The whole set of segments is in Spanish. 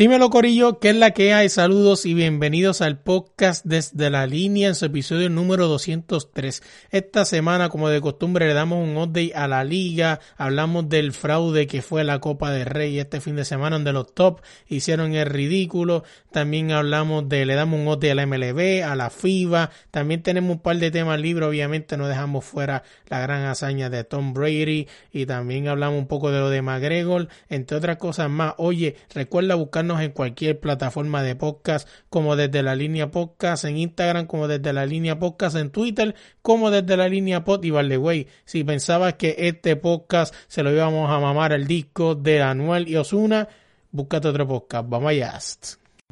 Dímelo Corillo, ¿qué es la que hay? Saludos y bienvenidos al podcast desde la línea en su episodio número 203. Esta semana, como de costumbre, le damos un update a la liga, hablamos del fraude que fue la Copa de Rey este fin de semana donde los top hicieron el ridículo, también hablamos de, le damos un update a la MLB, a la FIBA, también tenemos un par de temas libres, obviamente no dejamos fuera la gran hazaña de Tom Brady y también hablamos un poco de lo de McGregor, entre otras cosas más. Oye, recuerda buscarnos en cualquier plataforma de podcast, como desde la línea podcast en Instagram, como desde la línea podcast en Twitter, como desde la línea pod y vale, güey, si pensabas que este podcast se lo íbamos a mamar al disco de Anuel y Osuna, búscate otro podcast. Vamos allá.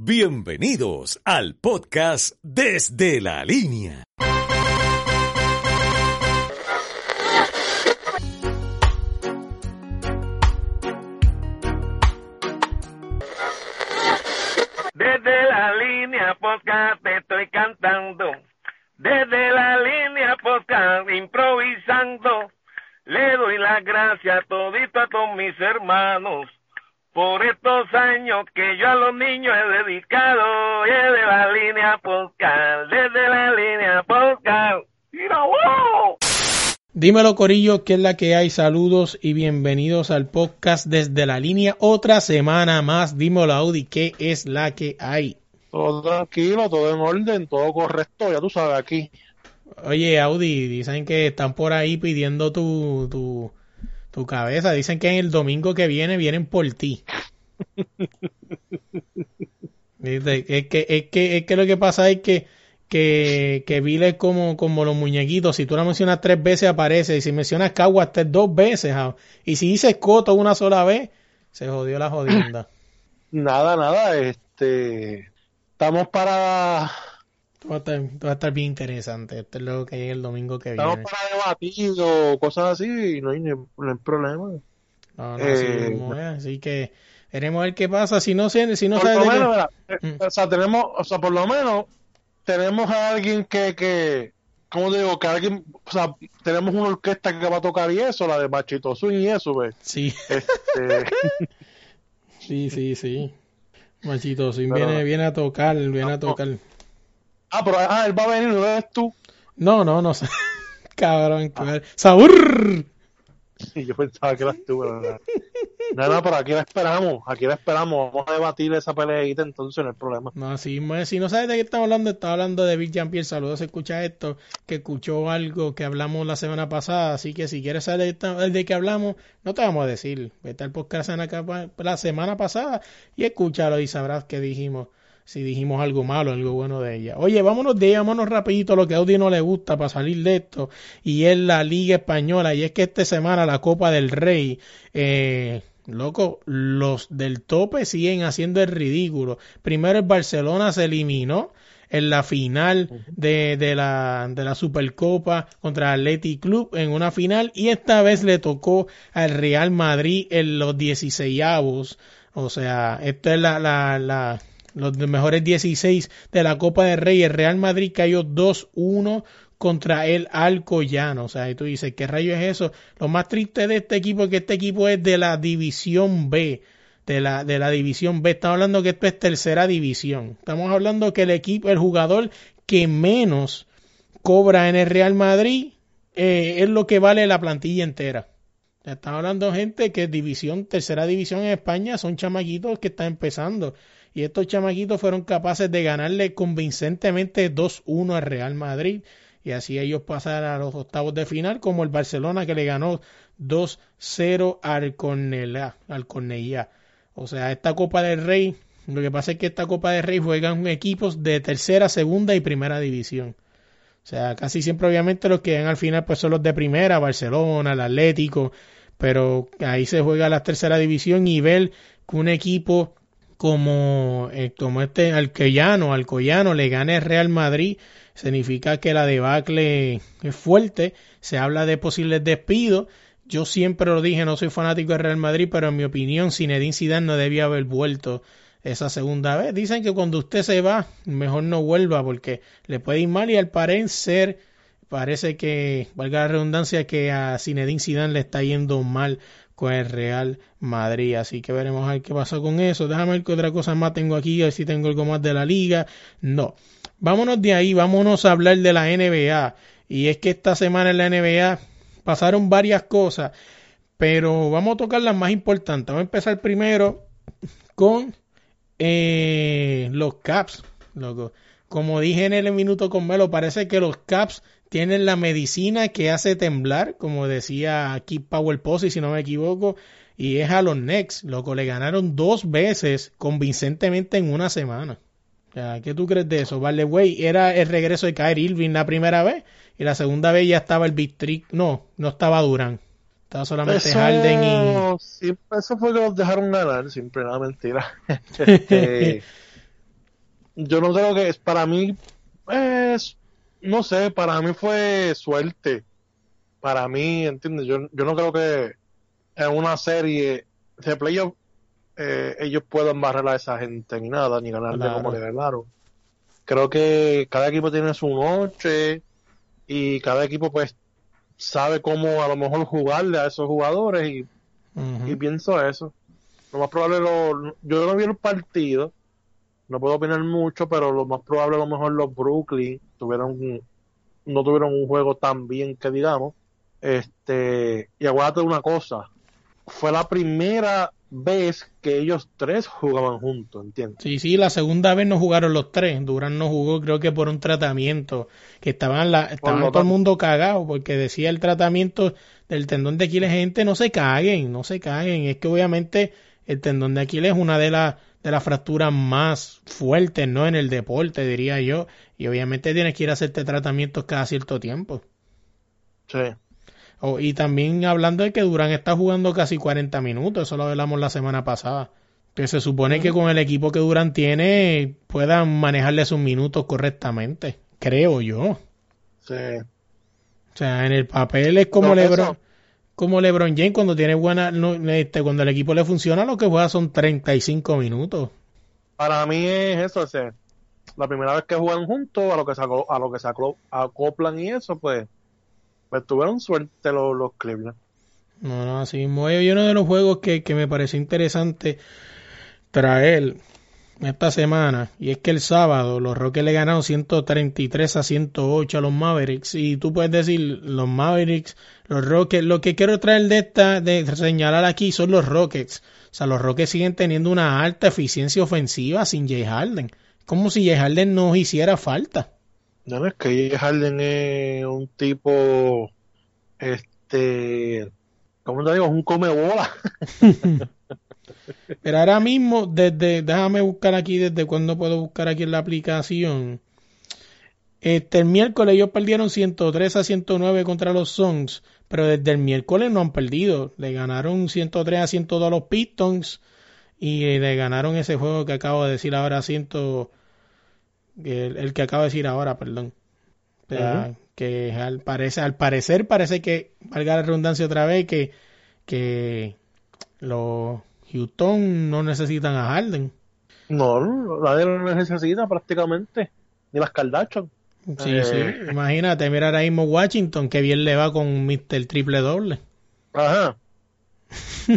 Bienvenidos al podcast Desde la Línea. Podcast te estoy cantando. Desde la línea podcast improvisando. Le doy las gracias todito a todos mis hermanos por estos años que yo a los niños he dedicado. Desde la línea podcast, desde la línea podcast. ¡Mira, wow! Dímelo Corillo, ¿qué es la que hay? Saludos y bienvenidos al podcast desde la línea. Otra semana más, dímelo Audi, ¿qué es la que hay? Todo tranquilo, todo en orden, todo correcto, ya tú sabes aquí. Oye, Audi, dicen que están por ahí pidiendo tu, tu, tu cabeza. Dicen que en el domingo que viene vienen por ti. es, que, es, que, es que lo que pasa es que, que, que Vile es como, como los muñequitos. Si tú la mencionas tres veces aparece. Y si mencionas Cagua hasta dos veces. Y si dices Coto una sola vez, se jodió la jodienda. Nada, nada. Este Estamos para... Va a, estar, bien interesante. Esto es lo que hay el domingo que viene. Estamos para debatir o cosas así y no hay, problema. No, no, eh, así que veremos a ver qué pasa. Si no, si no por lo menos, eh, mm. o sea, tenemos, o sea, por lo menos tenemos a alguien que, que ¿cómo digo? Que alguien, o sea, tenemos una orquesta que va a tocar y eso, la de Machito Swing y eso, ¿ves? Sí. Este... sí, sí, sí. Machito, si viene, viene a tocar, viene a tocar. Ah, pero ah, él va a venir, ¿no eres tú? No, no, no. Cabrón, ah. ¡Sabur! Sí, yo pensaba que eras tú, ¿verdad? No, no, pero aquí la esperamos, aquí la esperamos. Vamos a debatir esa peleita, entonces no hay problema. No, si, si no sabes de qué estamos hablando, estaba hablando de Bill Jean-Pierre. Saludos, escucha esto, que escuchó algo que hablamos la semana pasada. Así que si quieres saber de, de qué hablamos, no te vamos a decir. Vete al podcast la semana pasada y escúchalo y sabrás qué dijimos si dijimos algo malo, algo bueno de ella. Oye, vámonos de ella, vámonos rapidito lo que a Audi no le gusta para salir de esto, y es la Liga Española, y es que esta semana la Copa del Rey, eh, loco, los del tope siguen haciendo el ridículo. Primero el Barcelona se eliminó en la final de, de, la, de la Supercopa contra el Athletic Club en una final y esta vez le tocó al Real Madrid en los 16 avos. O sea, esta es la, la, la, los mejores 16 de la Copa de Rey. El Real Madrid cayó 2-1 contra el Alcoyano. O sea, y tú dices, ¿qué rayo es eso? Lo más triste de este equipo es que este equipo es de la División B. De la, de la División B. Estamos hablando que esto es tercera división. Estamos hablando que el equipo, el jugador que menos cobra en el Real Madrid eh, es lo que vale la plantilla entera. Estamos hablando gente que división, tercera división en España, son chamaquitos que están empezando. Y estos chamaquitos fueron capaces de ganarle convincentemente 2-1 al Real Madrid. Y así ellos pasaron a los octavos de final, como el Barcelona que le ganó 2-0 al Cornellá, al Cornellá. O sea, esta Copa del Rey, lo que pasa es que esta Copa del Rey juegan equipos de tercera, segunda y primera división. O sea, casi siempre obviamente los que llegan al final pues son los de primera, Barcelona, el Atlético, pero ahí se juega la tercera división y ver que un equipo como, eh, como este Alcoyano, Alcoyano le gane el Real Madrid, significa que la debacle es fuerte, se habla de posibles despidos. Yo siempre lo dije, no soy fanático del Real Madrid, pero en mi opinión Zinedine Zidane no debía haber vuelto esa segunda vez. Dicen que cuando usted se va, mejor no vuelva porque le puede ir mal y al parecer parece que, valga la redundancia, que a Zinedine Zidane le está yendo mal con el Real Madrid. Así que veremos a ver qué pasa con eso. Déjame ver qué otra cosa más tengo aquí, a ver si tengo algo más de la liga. No. Vámonos de ahí, vámonos a hablar de la NBA. Y es que esta semana en la NBA pasaron varias cosas, pero vamos a tocar las más importantes. Vamos a empezar primero con eh, los Caps. Como dije en el minuto con Melo, parece que los Caps tienen la medicina que hace temblar, como decía Keith Power Posey, si no me equivoco, y es a los Knicks. Loco, le ganaron dos veces convincentemente en una semana. ¿Qué tú crees de eso? Vale, güey, era el regreso de Kyrie Irving la primera vez y la segunda vez ya estaba el Big Trick. No, no estaba Durán. Estaba solamente Harden y. Sí, eso fue que los dejaron ganar, siempre, nada mentira. Este, yo no creo que es para mí, pues, no sé, para mí fue suerte. Para mí, ¿entiendes? Yo, yo no creo que en una serie de playoff eh, ellos puedan barrer a esa gente ni nada, ni ganarle como le ganaron. Creo que cada equipo tiene su noche y cada equipo pues sabe cómo a lo mejor jugarle a esos jugadores y, y pienso eso. Lo más probable, lo, yo no vi el partido, no puedo opinar mucho, pero lo más probable a lo mejor los Brooklyn tuvieron no tuvieron un juego tan bien que digamos. Este, y aguárdate una cosa, fue la primera vez que ellos tres jugaban juntos, ¿entiendes? Sí, sí, la segunda vez no jugaron los tres. Durán no jugó, creo que por un tratamiento. Que estaban, la, estaban todo el mundo cagado porque decía el tratamiento del tendón de Aquiles, gente, no se caguen, no se caguen. Es que obviamente el tendón de Aquiles es una de las de las fracturas más fuertes, ¿no? En el deporte, diría yo. Y obviamente tienes que ir a hacerte tratamientos cada cierto tiempo. Sí. Oh, y también hablando de que Durán está jugando casi 40 minutos, eso lo hablamos la semana pasada. Que se supone que con el equipo que Durán tiene puedan manejarle sus minutos correctamente, creo yo. Sí. O sea, en el papel es como LeBron, como LeBron James cuando tiene buena, este, cuando el equipo le funciona, lo que juega son 35 minutos. Para mí es eso, o sea, la primera vez que juegan juntos, a lo que se, a lo que se acoplan y eso, pues pues tuvieron suerte los, los Cleveland. No, no, así mismo. Y uno de los juegos que, que me pareció interesante traer esta semana, y es que el sábado los Rockets le ganaron 133 a 108 a los Mavericks, y tú puedes decir, los Mavericks, los Rockets, lo que quiero traer de esta, de señalar aquí son los Rockets. O sea, los Rockets siguen teniendo una alta eficiencia ofensiva sin Jay Harden. Como si Jay Harden no hiciera falta. No, es que Harden es un tipo, este, ¿cómo te digo? Es un come bola. Pero ahora mismo, desde, déjame buscar aquí, desde cuándo puedo buscar aquí en la aplicación. Este, el miércoles ellos perdieron 103 a 109 contra los Suns, pero desde el miércoles no han perdido. Le ganaron 103 a 102 a los Pistons y le ganaron ese juego que acabo de decir ahora 100, el, que acabo de decir ahora, perdón. Que al, parece, al parecer parece que, valga la redundancia otra vez, que, que los Houston no necesitan a Harden. No, nadie lo necesita prácticamente, ni las Kardashian. Sí, sí, eh. imagínate, mira ahora mismo Washington, que bien le va con Mr. Triple Doble. Ajá.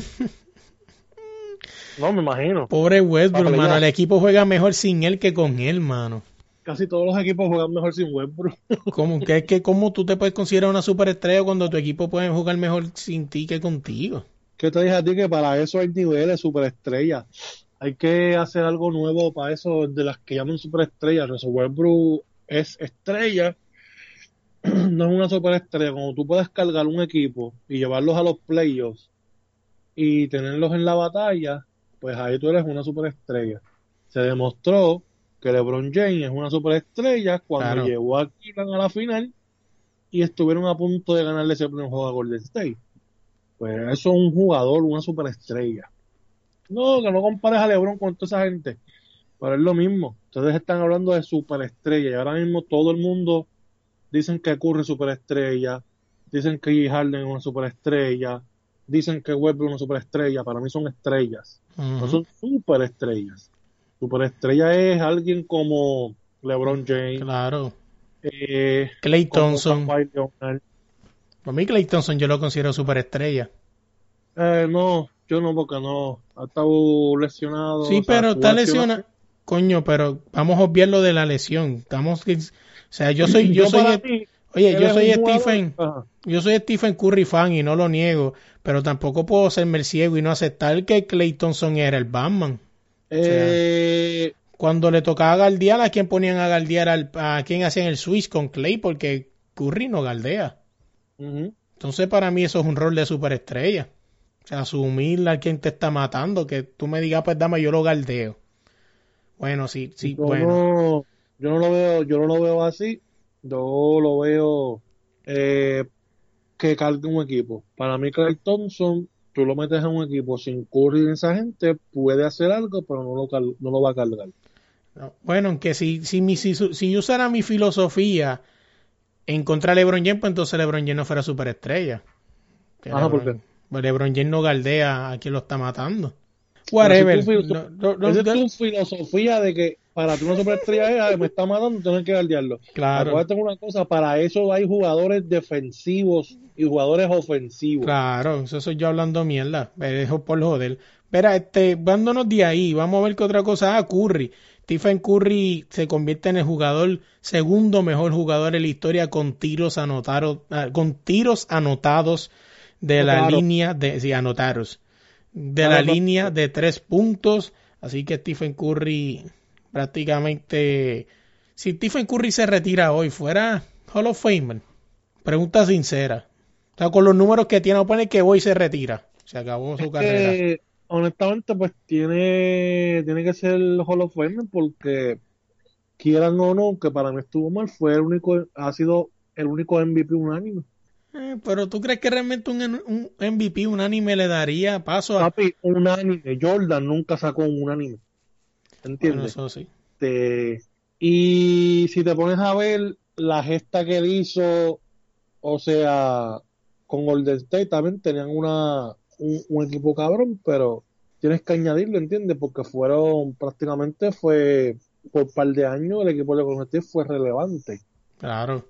no, me imagino. Pobre Westbrook, hermano, el equipo juega mejor sin él que con él, mano casi todos los equipos juegan mejor sin Westbrook. ¿Cómo, que, que, ¿Cómo tú te puedes considerar una superestrella cuando tu equipo puede jugar mejor sin ti que contigo? ¿Qué te dije a ti? Que para eso hay niveles superestrella. Hay que hacer algo nuevo para eso de las que llaman superestrellas. Russell Westbrook es estrella, no es una superestrella. Cuando tú puedes cargar un equipo y llevarlos a los playoffs y tenerlos en la batalla, pues ahí tú eres una superestrella. Se demostró que LeBron James es una superestrella cuando llegó a Cleveland a la final y estuvieron a punto de ganarle ese primer juego a Golden State. Pues eso es un jugador, una superestrella. No, que no compares a LeBron con toda esa gente. Pero es lo mismo. Ustedes están hablando de superestrella y ahora mismo todo el mundo dicen que Curry es superestrella, dicen que Harden es una superestrella, dicen que Westbrook es una superestrella. Para mí son estrellas. No son superestrellas superestrella es alguien como LeBron James. Claro. Eh, Clay Thompson. Para mí Clay Thompson yo lo considero superestrella. Eh, no, yo no, porque no. Ha estado lesionado. Sí, sea, pero está lesionado. Coño, pero vamos a obviar lo de la lesión. Estamos, o sea, yo soy, yo soy, oye, yo soy jugador- Stephen, Ajá. yo soy Stephen Curry fan y no lo niego, pero tampoco puedo serme el ciego y no aceptar que Clay Thompson era el Batman. Eh, Cuando le tocaba galdear, ¿a quién ponían a galdear? Al, ¿A quién hacían el switch con Clay? Porque Curry no galdea. Entonces, para mí, eso es un rol de superestrella. O sea, asumir a quien te está matando, que tú me digas, pues dame, yo lo galdeo. Bueno, sí, sí, yo bueno. no, yo no lo veo, yo no lo veo así. Yo lo veo eh, que cargue un equipo. Para mí, Clay Thompson, tú lo metes en un equipo sin Curry y esa gente, puede hacer algo, pero no lo, no lo va a cargar. No, Bueno, aunque si, si, mi, si, si yo usara mi filosofía en contra de LeBron James, pues entonces LeBron James no fuera superestrella. Ajá, ¿por LeBron, qué? pues LeBron James no galdea a quien lo está matando. Whatever. Si No, no, Esa es tu filosofía de que para ti una superestrella es, "Ay, me está matando, tienes que guardiarlo. claro, Acuérdate una cosa, para eso hay jugadores defensivos y jugadores ofensivos. claro, eso soy yo hablando mierda. Me dejo por joder. Verá, este, vándonos de ahí, vamos a ver qué otra cosa. Ah, Curry. Stephen Curry se convierte en el jugador, segundo mejor jugador en la historia con tiros anotados, ah, con tiros anotados de la línea de, sí, de la línea de tres puntos. Así que Stephen Curry prácticamente, si Stephen Curry se retira hoy, fuera Hall of Famer. Pregunta sincera. O sea, con los números que tiene, pone que hoy se retira. Se acabó su carrera. Honestamente, pues tiene, tiene que ser el Hall of Fame porque quieran o no, que para mí estuvo mal, fue el único, ha sido el único MVP unánime. Eh, pero tú crees que realmente un, un MVP unánime le daría paso a... Papi, unánime. Jordan nunca sacó un unánime. Bueno, ¿Entiendes? eso sí. Este, y si te pones a ver la gesta que él hizo, o sea, con Golden State también tenían una, un, un equipo cabrón, pero tienes que añadirlo, ¿entiendes? Porque fueron prácticamente fue por un par de años el equipo de State fue relevante. Claro.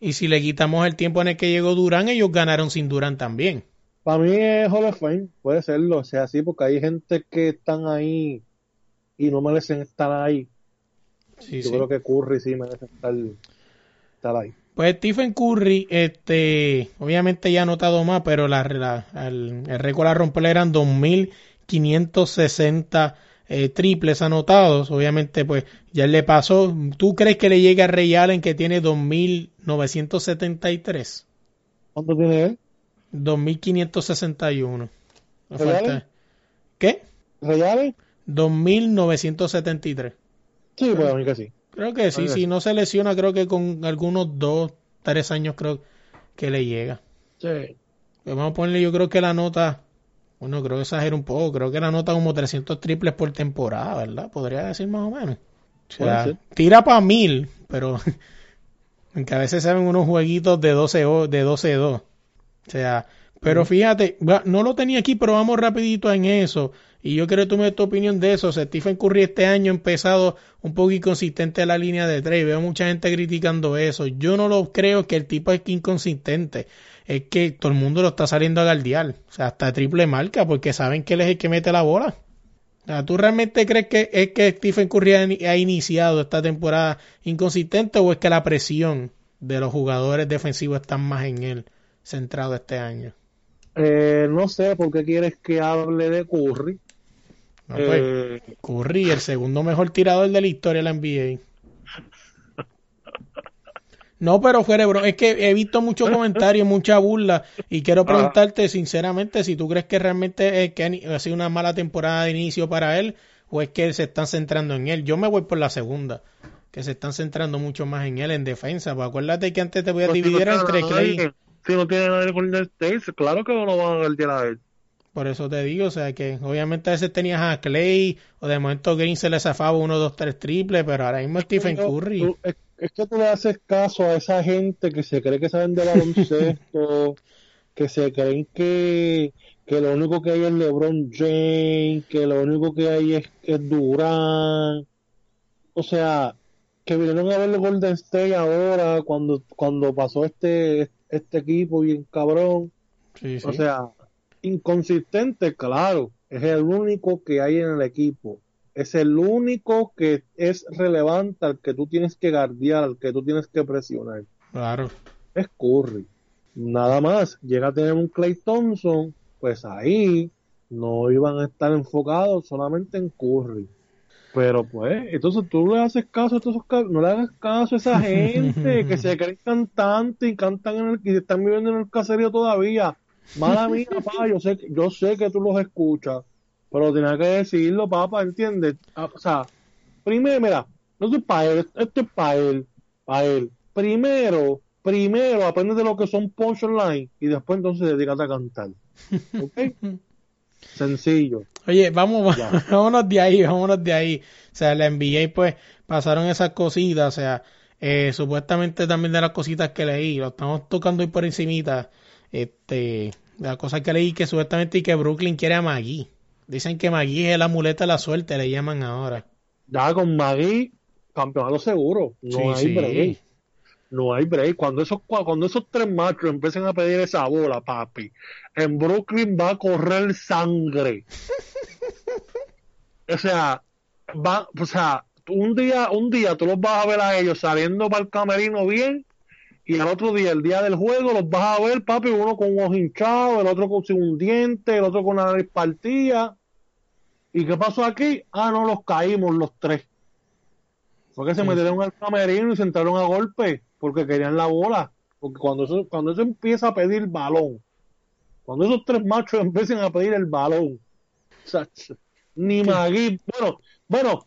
Y si le quitamos el tiempo en el que llegó Durán, ellos ganaron sin Durán también. Para mí es Hall of Fame, puede serlo, o sea, así, porque hay gente que están ahí y no merecen estar ahí. Sí, Yo sí. creo que Curry sí merece estar, estar ahí. Pues Stephen Curry, este, obviamente ya ha anotado más, pero la, la- el, el récord a romper eran 2.560 eh, triples anotados. Obviamente, pues ya le pasó. ¿Tú crees que le llega a Ray Allen que tiene 2.973? ¿Cuánto tiene él? 2.561. Le ¿Ray Allen? ¿Qué? ¿Reales? 2.973. Sí, pues sí. Creo que sí, si sí. no se lesiona, creo que con algunos dos, tres años creo que le llega. Sí. Pues vamos a ponerle, yo creo que la nota, bueno, creo que exagero un poco, creo que la nota como 300 triples por temporada, ¿verdad? Podría decir más o menos. O sea, tira para mil, pero aunque a veces se ven unos jueguitos de 12 o- de 12-2. O sea, pero fíjate, no lo tenía aquí, pero vamos rapidito en eso. Y yo quiero que tú me tu opinión de eso. Stephen Curry este año ha empezado un poco inconsistente en la línea de tres. Veo mucha gente criticando eso. Yo no lo creo que el tipo es inconsistente. Es que todo el mundo lo está saliendo a galdear. O sea, hasta triple marca, porque saben que él es el que mete la bola. O sea, ¿tú realmente crees que es que Stephen Curry ha, iniciado esta temporada inconsistente o es que la presión de los jugadores defensivos está más en él centrado este año? Eh, no sé por qué quieres que hable de Curry. No, pues, Eh, Curry, el segundo mejor tirador de la historia de la NBA. No, pero fuera, bro, es que he visto muchos comentarios, mucha burla, y quiero preguntarte sinceramente si tú crees que realmente es que ha sido una mala temporada de inicio para él, o es que se están centrando en él. Yo me voy por la segunda, que se están centrando mucho más en él en defensa. Pues acuérdate que antes te voy a pues, si no dividir entre Clay. Si no tiene nadie con el States, claro que no lo van a guardiar a él. Por eso te digo, o sea que obviamente a veces tenías a Clay, o de momento Green se le zafaba uno, dos, tres triples, pero ahora mismo Stephen Curry. tú- es, es que tú le haces caso a esa gente que se cree que saben de baloncesto, que se creen que, que lo único que hay es LeBron James, que lo único que hay es, es Durant. O sea, que vinieron a ver el Golden State ahora cuando, cuando pasó este, este equipo bien cabrón. Sí, sí. O sea, inconsistente, claro, es el único que hay en el equipo. Es el único que es relevante al que tú tienes que guardiar, al que tú tienes que presionar. Claro. Es Curry. Nada más. Llega a tener un Clay Thompson, pues ahí no iban a estar enfocados solamente en Curry. Pero pues, entonces tú le haces caso a todos esos no le hagas caso a esa gente que se creen cantantes y cantan en el, y están viviendo en el caserío todavía. Mala mía, papá, yo sé, que- yo sé que tú los escuchas, pero tienes que decirlo, papá, ¿entiendes? Ah, O sea, primero, mira, no es para él, esto es para él, para él. Primero, primero aprende de lo que son punch online y después entonces dedícate a cantar. ¿Ok? Sencillo. Oye, vamos, Ya. vámonos de ahí, vámonos de ahí. O sea, la NBA pues pasaron esas cositas, o sea, eh, supuestamente también de las cositas que leí, lo estamos tocando hoy por encimita, este, las cosas que leí que supuestamente y que Brooklyn quiere a Magui. Dicen que Magui es la muleta de la suerte, le llaman ahora. Ya con Magui, campeonato seguro. No Sí, hay sí. break. No hay break. Cuando esos, cua- cuando esos tres machos empiecen a pedir esa bola, papi, en Brooklyn va a correr sangre. o sea, va, o sea, un día, un día tú los vas a ver a ellos saliendo para el camerino bien, y al otro día, el día del juego, los vas a ver, papi, uno con un ojo hinchado, el otro con sin un diente, el otro con la nariz partida. ¿Y qué pasó aquí? Ah, no, los caímos los tres. Fue que se Sí. metieron al camerino y se entraron a golpe porque querían la bola. Porque cuando eso, cuando eso empieza a pedir balón, cuando esos tres machos empiezan a pedir el balón, ni Magui, bueno, bueno,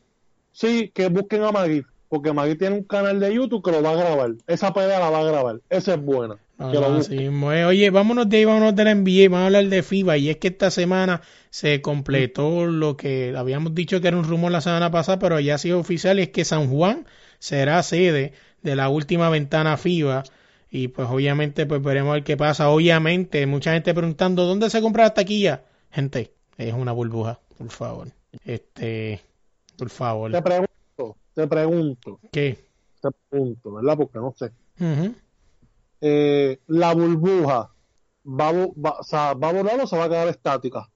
sí, que busquen a Magui, porque Magui tiene un canal de YouTube que lo va a grabar. Esa pelea la va a grabar. Esa es buena. No, que lo es. Oye, vámonos de ahí, vámonos de la NBA, vamos a hablar de FIBA. Y es que esta semana se completó lo que habíamos dicho que era un rumor la semana pasada, pero ya ha sido oficial, y es que San Juan será sede de la última ventana FIBA. Y pues obviamente pues veremos a ver qué pasa. Obviamente, mucha gente preguntando, ¿dónde se compra la taquilla? Gente, es una burbuja, por favor. Este, por favor. Te pregunto, te pregunto, ¿Qué? te pregunto, ¿verdad? Porque no sé. Eh, la burbuja va, va- o sea, ¿va a volar o se va a quedar estática?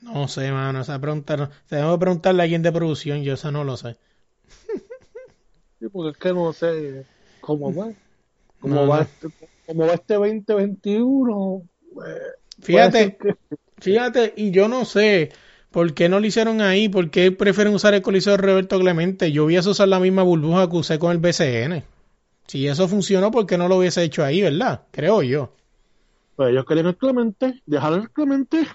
No sé, mano, esa pregunta no. Tenemos que preguntarle a alguien de producción, yo eso no lo sé. Sí, porque es que no sé cómo va. Cómo, No, va, no. Este, cómo va este 2021. Eh, puede Fíjate, que- fíjate, y yo no sé por qué no lo hicieron ahí, por qué prefieren usar el coliseo de Roberto Clemente. Yo hubiese usar la misma burbuja que usé con el BCN. Si eso funcionó, ¿por qué no lo hubiese hecho ahí, verdad? Creo yo. Pues ellos querían el Clemente, dejar el Clemente.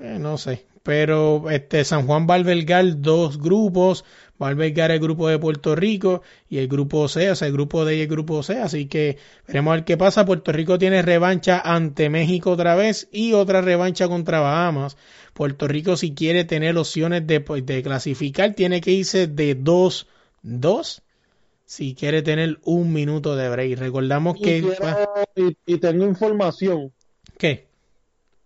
Eh, no sé. Pero este San Juan va a albergar dos grupos. Va a albergar el grupo de Puerto Rico y el grupo C, o sea, el grupo D y el grupo C. Así que veremos a ver qué pasa. Puerto Rico tiene revancha ante México otra vez y otra revancha contra Bahamas. Puerto Rico, si quiere tener opciones de, pues, de clasificar, tiene que irse de 2-2 si quiere tener un minuto de break. Recordamos Y, que. quiero- y, y tengo información. ¿Qué?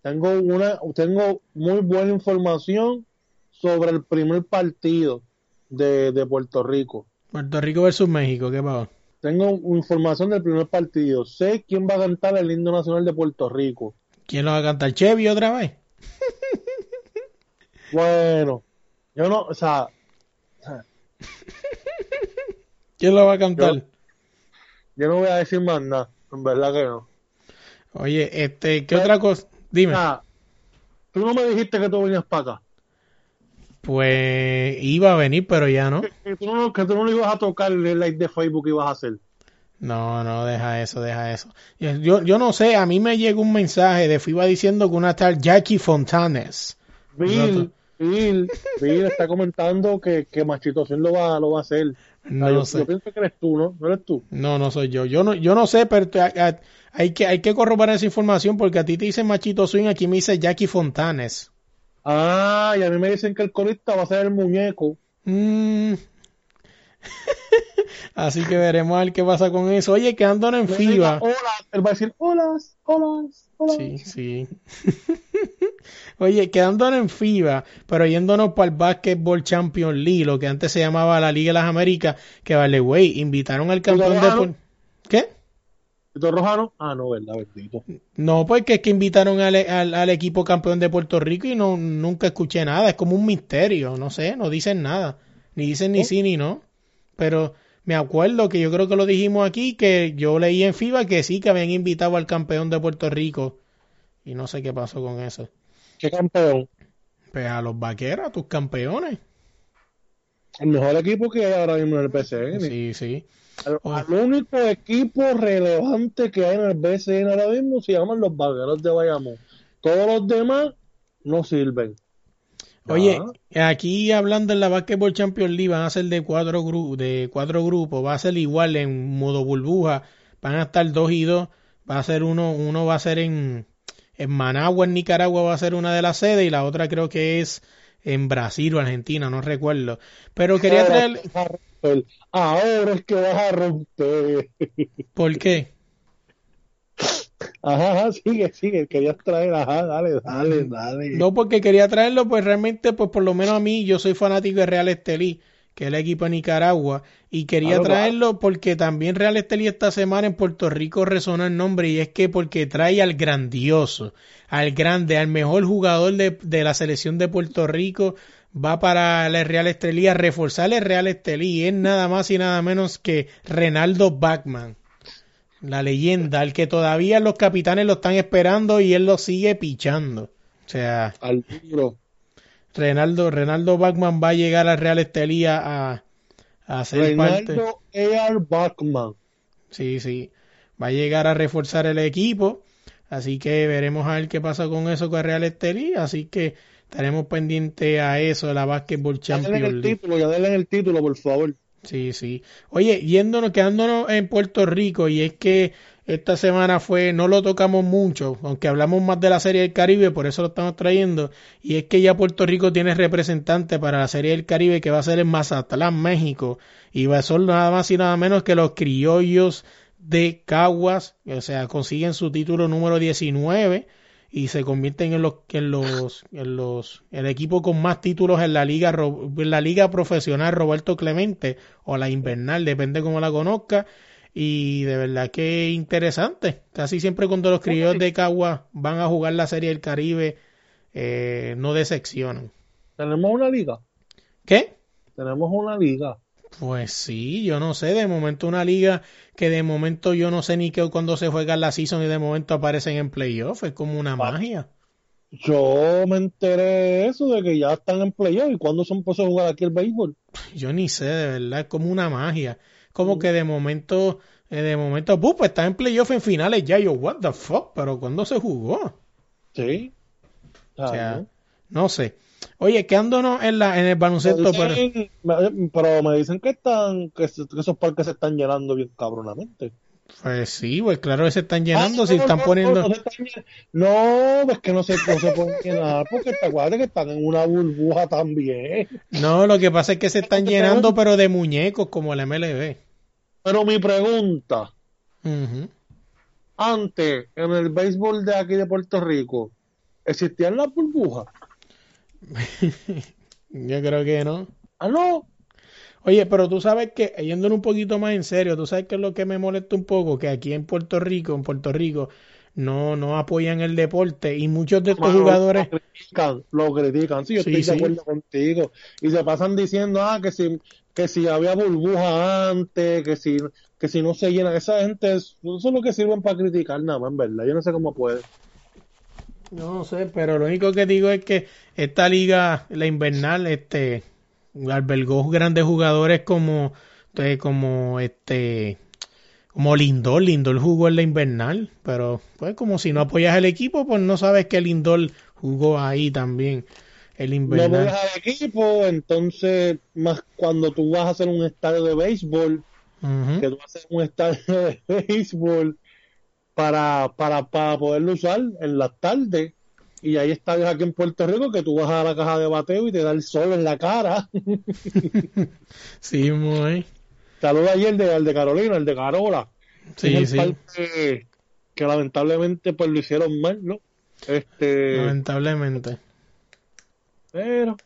Tengo una, tengo muy buena información sobre el primer partido de, de Puerto Rico. Puerto Rico versus México, ¿qué pasa? Tengo información del primer partido. Sé quién va a cantar el himno nacional de Puerto Rico. ¿Quién lo va a cantar? ¿Chevy otra vez? Bueno, yo no, o sea, ¿Quién lo va a cantar? yo no voy a decir más nada, en verdad que no. Oye, este, ¿qué otra cosa? Dime. Tú no me dijiste que tú venías para acá. Pues iba a venir, pero ya no. Que tú no, que tú no le ibas a tocar el like de Facebook que ibas a hacer. No, no, deja eso, deja eso. Yo, yo no sé, a mí me llegó un mensaje de FIBA diciendo que una tal Jackie Fontanes. Bill. Bill, Bill está comentando que, que Machito lo va, lo va a hacer. No yo, sé. yo pienso que eres tú, ¿no? ¿No eres tú? No, no soy yo. Yo no, yo no sé, pero te- a- a- hay que, hay que corroborar esa información porque a ti te dicen Machito Swing, aquí me dice Jackie Fontanes. Ah, y a mí me dicen que el corista va a ser el muñeco. Mm. Así que veremos a ver qué pasa con eso. Oye, quedándonos en Me diga, FIBA. Hola, él va a decir, hola, hola, hola. Sí, sí. Oye, quedándonos en FIBA, pero yéndonos para el Basketball Champion League, lo que antes se llamaba la Liga de las Américas, que vale, güey, invitaron al campeón de... ¿Qué? Tito Rojano, ah, no, ¿verdad? Bendito. No, porque es que invitaron al, al, al equipo campeón de Puerto Rico y no nunca escuché nada. Es como un misterio, no sé, no dicen nada. Ni dicen ni ¿Oh? sí ni no. Pero me acuerdo que yo creo que lo dijimos aquí, que yo leí en FIBA que sí, que habían invitado al campeón de Puerto Rico. Y no sé qué pasó con eso. ¿Qué campeón? Pues a los vaqueros, a tus campeones. El mejor equipo que hay ahora mismo en el PCN. Sí, sí. Al, Oh. al único equipo relevante que hay en el BCN ahora mismo se llaman los Vaqueros de Bayamón. Todos los demás no sirven. Oye, Ah, aquí hablando en la Basketball Champions League van a ser de cuatro, gru- de cuatro grupos, va a ser igual en modo burbuja, van a estar dos y dos, va a ser uno, uno va a ser en, en Managua, en Nicaragua va a ser una de las sedes y la otra creo que es en Brasil o Argentina, no recuerdo. Pero quería traer, romper. Ahora es que vas a romper. ¿por qué? Ajá, ajá, sigue, sigue. Querías traer, ajá, dale, dale, dale. No porque quería traerlo, pues realmente, pues por lo menos a mí, yo soy fanático de Real Estelí, que es el equipo de Nicaragua, y quería Claro, traerlo porque también Real Estelí esta semana en Puerto Rico resonó el nombre, y es que porque trae al grandioso, al grande, al mejor jugador de, de la selección de Puerto Rico, va para el Real Estelí a reforzar el Real Estelí, es nada más y nada menos que Renaldo Bachman. La leyenda, el que todavía los capitanes lo están esperando y él lo sigue pichando. O sea, Al libro. Renaldo, Renaldo Bachman va a llegar al Real Estelía a, a ser parte. Reinaldo E.R. Bachman. Sí, sí. Va a llegar a reforzar el equipo. Así que veremos a ver qué pasa con eso con Real Estelí. Así que estaremos pendientes a eso, de la Basketball Ya denle Champions el League. título, ya denle el título, por favor. Sí, sí. Oye, yéndonos, quedándonos en Puerto Rico, y es que esta semana fue, no lo tocamos mucho, aunque hablamos más de la Serie del Caribe, por eso lo estamos trayendo, y es que ya Puerto Rico tiene representante para la Serie del Caribe que va a ser en Mazatlán, México, y va a ser nada más y nada menos que los criollos de Caguas, o sea, consiguen su título número 19 y se convierten en los en los en los el equipo con más títulos en la liga en la liga profesional Roberto Clemente o la invernal depende cómo la conozca y de verdad que interesante casi siempre cuando los criollos de Cagua van a jugar la serie del Caribe eh, no decepcionan Tenemos una liga. ¿qué? Tenemos una liga. Pues sí, yo no sé, de momento una liga que de momento yo no sé ni qué cuando se juega la season y de momento aparecen en playoff, es como una Ah. magia. Yo me enteré de eso, de que ya están en playoff. ¿Y cuándo se empezó a jugar aquí el béisbol? Yo ni sé, de verdad, es como una magia. Como Mm. que de momento, eh, de momento, pues está en playoff en finales ya, yo, what the fuck, pero ¿cuándo se jugó? Sí. O sea, ¿no? no sé. Oye, quedándonos en la, en el baloncesto, Me pero, me- pero me dicen que están, que, esos parques se están llenando bien cabronamente. pues sí, pues claro que se están llenando, Ah, si no, están no, poniendo, No, están es que no se, no se pueden llenar, porque te acuerdas que están en una burbuja también. no, lo que pasa es que se están llenando, pero de muñecos como el MLB. Pero mi pregunta, antes, en el béisbol de aquí de Puerto Rico, ¿existían las burbujas? Yo creo que no. Ah, no. Oye, pero tú sabes que, yéndonos un poquito más en serio, tú sabes que es lo que me molesta un poco, que aquí en Puerto Rico, en Puerto Rico, no, no apoyan el deporte y muchos de estos Mano, jugadores, Lo critican, lo critican. Sí, yo Sí, estoy sí. de acuerdo contigo. Y se pasan diciendo, ah, que si, que si había burbuja antes, que si, que si no se llena. Esa gente, es- eso es lo que sirven para criticar nada más, en verdad. Yo no sé cómo puede. Yo no sé, pero lo único que digo es que esta liga, la invernal, este, albergó grandes jugadores como, eh, como este, como Lindor, Lindor jugó en la invernal, pero pues como si no apoyas el equipo, pues no sabes que Lindor jugó ahí también, el No invernal. voy al equipo, entonces, más cuando tú vas a hacer un estadio de béisbol, Ujú. que tú vas a hacer un estadio de béisbol para, para, para poderlo usar en las tardes. Y hay estadios aquí en Puerto Rico que tú vas a la caja de bateo y te da el sol en la cara. Sí, muy. Saluda ayer de, al de Carolina, el de Carola. Sí, es sí. el que lamentablemente pues lo hicieron mal, ¿no? Este, Lamentablemente. pero,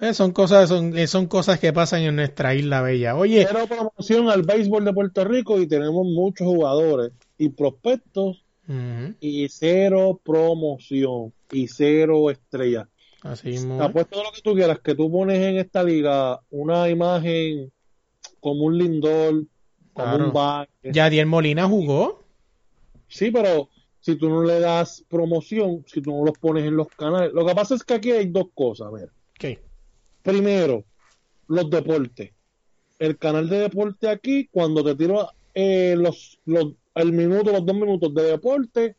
Eh, son cosas, son, eh, son cosas que pasan en nuestra isla bella. Oye, pero promoción al béisbol de Puerto Rico y tenemos muchos jugadores. Y prospectos y cero promoción y cero estrellas. Así Te mismo. apuesto lo que tú quieras, que tú pones en esta liga una imagen como un Lindor, como un Baez. Yadier Molina jugó. Sí, pero si tú no le das promoción, si tú no los pones en los canales. Lo que pasa es que aquí hay dos cosas. A ver. ¿Qué? Primero, los deportes. El canal de deporte aquí, cuando te tiro eh, los, los, el minuto, los dos minutos de deporte,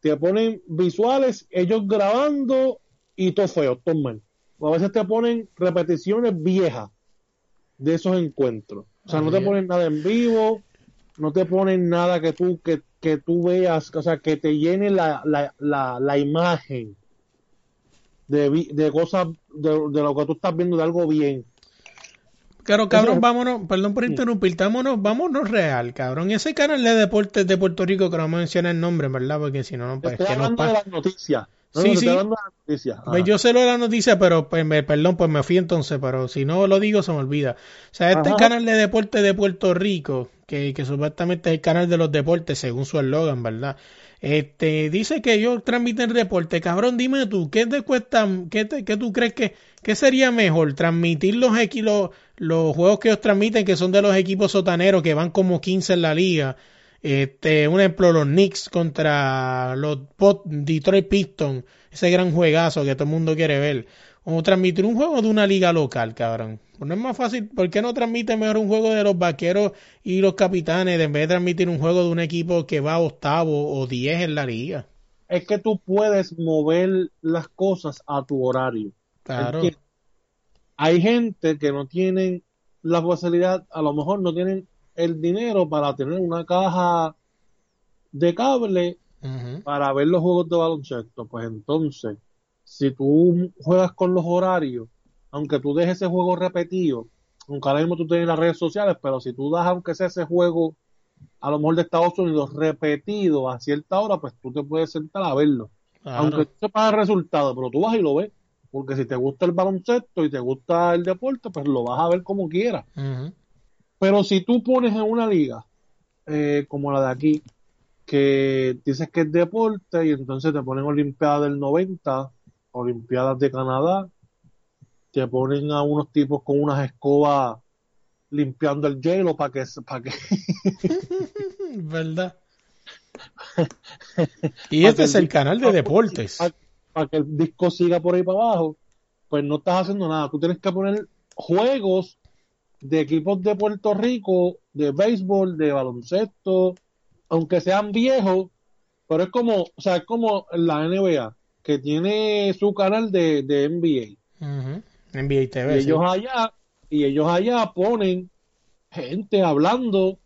te ponen visuales, ellos grabando y todo feo, todo mal. A veces te ponen repeticiones viejas de esos encuentros. O sea, no te ponen nada en vivo, no te ponen nada que tú, que, que tú veas, o sea, que te llene la, la, la, la imagen de, de cosas, de, de lo que tú estás viendo, de algo bien. Pero cabrón, Eso- vámonos, perdón por interrumpir, vámonos, vámonos real, cabrón. Ese canal de deportes de Puerto Rico, que no menciona el nombre, ¿verdad? Porque si no, no, pues, Estoy que de pasa. las noticias. No, Sí, no, sí. de. Pues yo sé lo de la noticia, pero pues, me, perdón, pues me fui entonces, pero si no lo digo se me olvida. O sea, este Ajá. canal de deportes de Puerto Rico, que, que supuestamente es el canal de los deportes, según su eslogan, ¿verdad? Este, dice que ellos transmiten deporte. Cabrón, dime tú, ¿qué te cuesta, qué, te- qué tú crees que, qué sería mejor? ¿Transmitir los, los, los juegos que ellos transmiten, que son de los equipos sotaneros, que van como 15 en la liga? Este, un ejemplo, los Knicks contra los Detroit Pistons, ese gran juegazo que todo el mundo quiere ver. O transmitir un juego de una liga local, cabrón. Pues no es más fácil, ¿por qué no transmite mejor un juego de los vaqueros y los capitanes en vez de transmitir un juego de un equipo que va octavo o diez en la liga? Es que tú puedes mover las cosas a tu horario. Claro. Hay gente que no tienen la facilidad, a lo mejor no tienen el dinero para tener una caja de cable para ver los juegos de baloncesto. Pues entonces, si tú juegas con los horarios, aunque tú dejes ese juego repetido, aunque ahora mismo tú tienes las redes sociales, pero si tú das, aunque sea ese juego, a lo mejor de Estados Unidos, repetido a cierta hora, pues tú te puedes sentar a verlo. Claro. Aunque tú sepas el resultado, pero tú vas y lo ves. Porque si te gusta el baloncesto y te gusta el deporte, pues lo vas a ver como quieras. Pero si tú pones en una liga eh, como la de aquí, que dices que es deporte y entonces te ponen Olimpiadas del 90, Olimpiadas de Canadá, te ponen a unos tipos con unas escobas limpiando el hielo para que, para que ¿Verdad? y este es el el canal de deportes. para, para que el disco siga por ahí para abajo, pues no estás haciendo nada. Tú tienes que poner juegos de equipos de Puerto Rico, de béisbol, de baloncesto, aunque sean viejos, pero es como, o sea, es como la NBA, que tiene su canal de, de NBA. NBA Y TV. sí. ellos allá, y ellos allá ponen gente hablando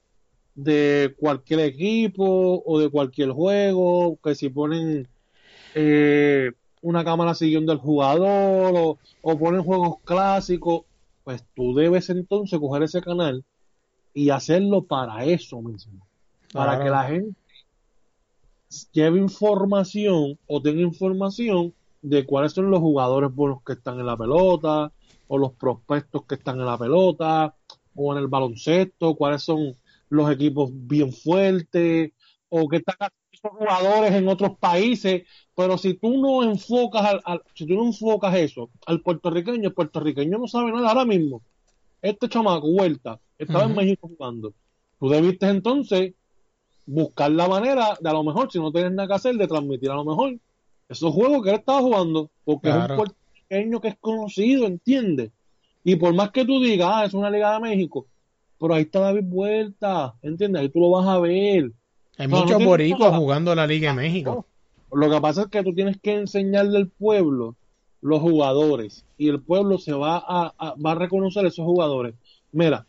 de cualquier equipo o de cualquier juego, que si ponen eh, una cámara siguiendo al jugador o, o ponen juegos clásicos, pues tú debes entonces coger ese canal y hacerlo para eso mismo, para Claro. que la gente lleve información o tenga información de cuáles son los jugadores buenos que están en la pelota o los prospectos que están en la pelota o en el baloncesto, cuáles son los equipos bien fuertes o qué están haciendo esos jugadores en otros países, pero si tú no enfocas al, al- si tú no enfocas eso al puertorriqueño, el puertorriqueño no sabe nada ahora mismo. Este chamaco, Huerta, estaba en. México jugando. Tú debiste entonces buscar la manera de a lo mejor, si no tienes nada que hacer, de transmitir a lo mejor esos juegos que él estaba jugando, porque es un puertorriqueño que es conocido, ¿entiendes? Y por más que tú digas, ah, es una Liga de México, pero ahí está David Vuelta, ¿entiendes? Ahí tú lo vas a ver. Hay muchos jugando la Liga de México. Lo que pasa es que tú tienes que enseñarle al pueblo los jugadores y el pueblo se va a, a- va a reconocer esos jugadores. Mira,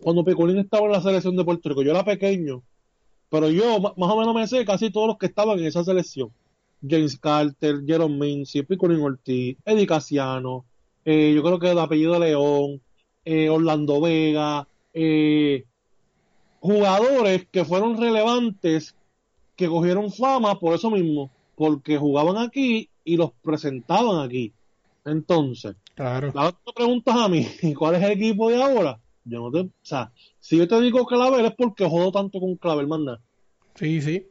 cuando Pecolín estaba en la selección de Puerto Rico, yo era pequeño, pero yo más o menos me sé casi todos los que estaban en esa selección. James Carter, Jerome Mincy, Picolín Ortiz, Eddie Casiano, eh, yo creo que el apellido León, eh, Orlando Vega, eh, jugadores que fueron relevantes que cogieron fama por eso mismo, porque jugaban aquí y los presentaban aquí. Entonces, Claro. la otra preguntas a mí, ¿cuál es el equipo de ahora? Yo no te, o sea, si yo te digo Clavel es porque jodo tanto con Clavel, manda. Sí, sí.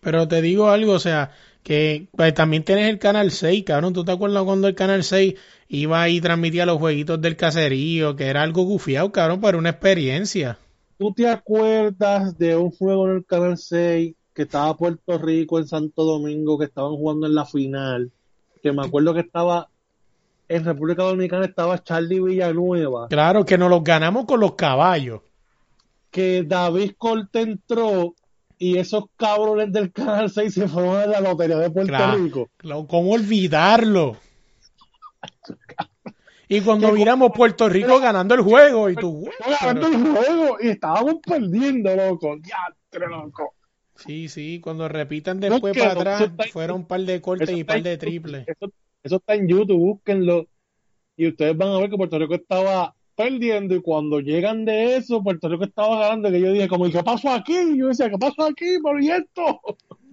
Pero te digo algo, o sea, que pues, también tienes el Canal 6, cabrón. ¿Tú te acuerdas cuando el Canal 6 iba y transmitía los jueguitos del caserío? Que era algo gufiado, cabrón, pero una experiencia. ¿Tú te acuerdas de un juego en el Canal 6 que estaba Puerto Rico en Santo Domingo, que estaban jugando en la final? Que me acuerdo que estaba en República Dominicana estaba Charlie Villanueva. Claro, que nos los ganamos con los caballos. Que David Corte entró y esos cabrones del Canal 6 se fueron a la Lotería de Puerto Claro. Rico. Claro, ¿Cómo olvidarlo? Y cuando ¿Qué miramos Puerto Rico ganando el juego y tú... Ganando el juego y estábamos perdiendo, loco. Ya, loco. Sí, sí, cuando repitan después para atrás, fueron un par de cortes y un par de triples. Eso, eso está en YouTube, búsquenlo. Y ustedes van a ver que Puerto Rico estaba perdiendo. Y cuando llegan de eso, Puerto Rico estaba ganando. Que yo dije, como, ¿y qué pasó aquí? Yo decía, ¿qué pasó aquí? ¿Pero y esto?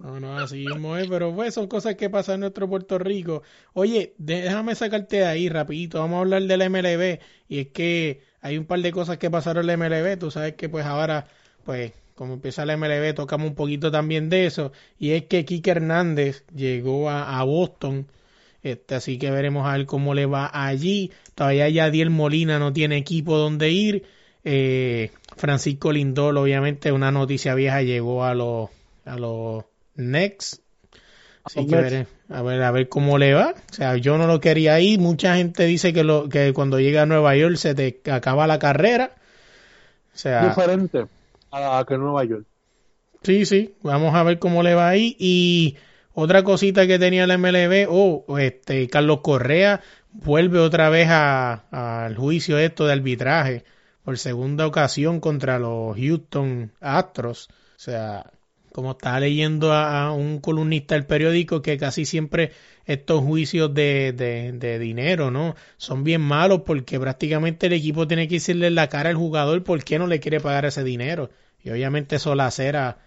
No, no, así mismo pero pues son cosas que pasan en nuestro Puerto Rico. Oye, déjame sacarte de ahí rapidito, vamos a hablar del MLB y es que hay un par de cosas que pasaron en el MLB, tú sabes que pues ahora, pues como empieza el MLB, tocamos un poquito también de eso y es que Kike Hernández llegó a Boston, este, así que veremos a ver cómo le va allí. Todavía Yadiel Molina no tiene equipo donde ir. Eh, Francisco Lindol, obviamente, una noticia vieja, llegó a los a los Next. Así que veré- a ver, a ver cómo le va. O sea, yo no lo quería ir. Mucha gente dice que lo, que cuando llega a Nueva York se te acaba la carrera. O sea, Diferente a que Nueva York. Sí, sí, vamos a ver cómo le va ahí. Y otra cosita que tenía la MLB, oh, este, Carlos Correa vuelve otra vez a- al juicio esto de arbitraje por segunda ocasión contra los Houston Astros. O sea, como estaba leyendo a, a un columnista del periódico que casi siempre estos juicios de, de, dinero, ¿no? Son bien malos porque prácticamente el equipo tiene que decirle la cara al jugador por qué no le quiere pagar ese dinero. Y obviamente eso lacera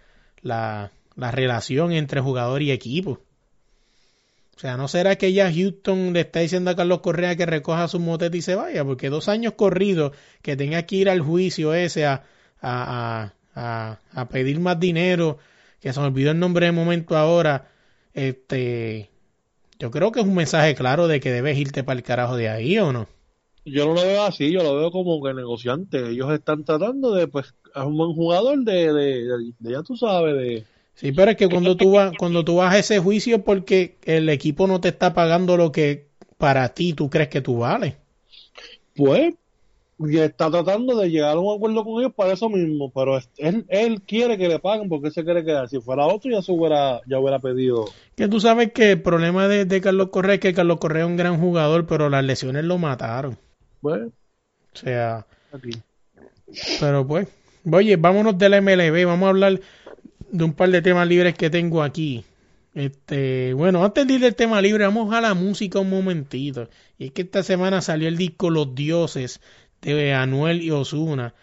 la, la relación entre jugador y equipo. O sea, ¿no será que ya Houston le está diciendo a Carlos Correa que recoja su motete y se vaya? Porque dos años corridos que tenga que ir al juicio ese a, a, a, a, a pedir más dinero, que se me olvidó el nombre de momento ahora, este, yo creo que es un mensaje claro de que debes irte para el carajo de ahí, ¿o no? Yo no lo veo así, yo lo veo como que negociante. Ellos están tratando de, pues, es un buen jugador de, de, de- de- ya tú sabes, de... Sí, pero es que cuando tú vas, cuando tú vas a ese juicio es porque el equipo no te está pagando lo que para ti tú crees que tú vales. Pues, y está tratando de llegar a un acuerdo con ellos para eso mismo, pero él, él quiere que le paguen porque él se quiere quedar. Si fuera otro ya se hubiera, ya hubiera pedido. Que tú sabes que el problema de, de Carlos Correa es que Carlos Correa es un gran jugador, pero las lesiones lo mataron. Pues, O sea, aquí. pero pues, oye, vámonos de la MLB, vamos a hablar de un par de temas libres que tengo aquí. Este, bueno, antes de ir del tema libre, vamos a la música un momentito. Y es que esta semana salió el disco Los Dioses de Anuel y Osuna.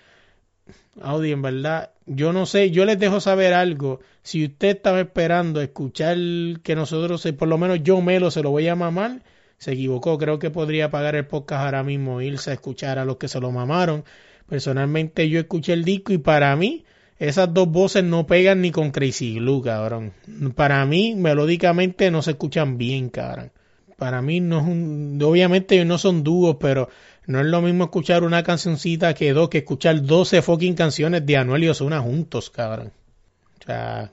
Audi, en verdad, yo no sé, yo les dejo saber algo. Si usted estaba esperando escuchar que nosotros, eh, por lo menos yo Melo se lo voy a mamar, se equivocó. Creo que podría pagar el podcast ahora mismo irse a escuchar a los que se lo mamaron. Personalmente yo escuché el disco y para mí esas dos voces no pegan ni con Crazy Glue, cabrón. Para mí, melódicamente no se escuchan bien, cabrón. Para mí no es un... Obviamente no son dúos, pero no es lo mismo escuchar una cancioncita que dos, que escuchar 12 fucking canciones de Anuel y Ozuna juntos, cabrón. O sea,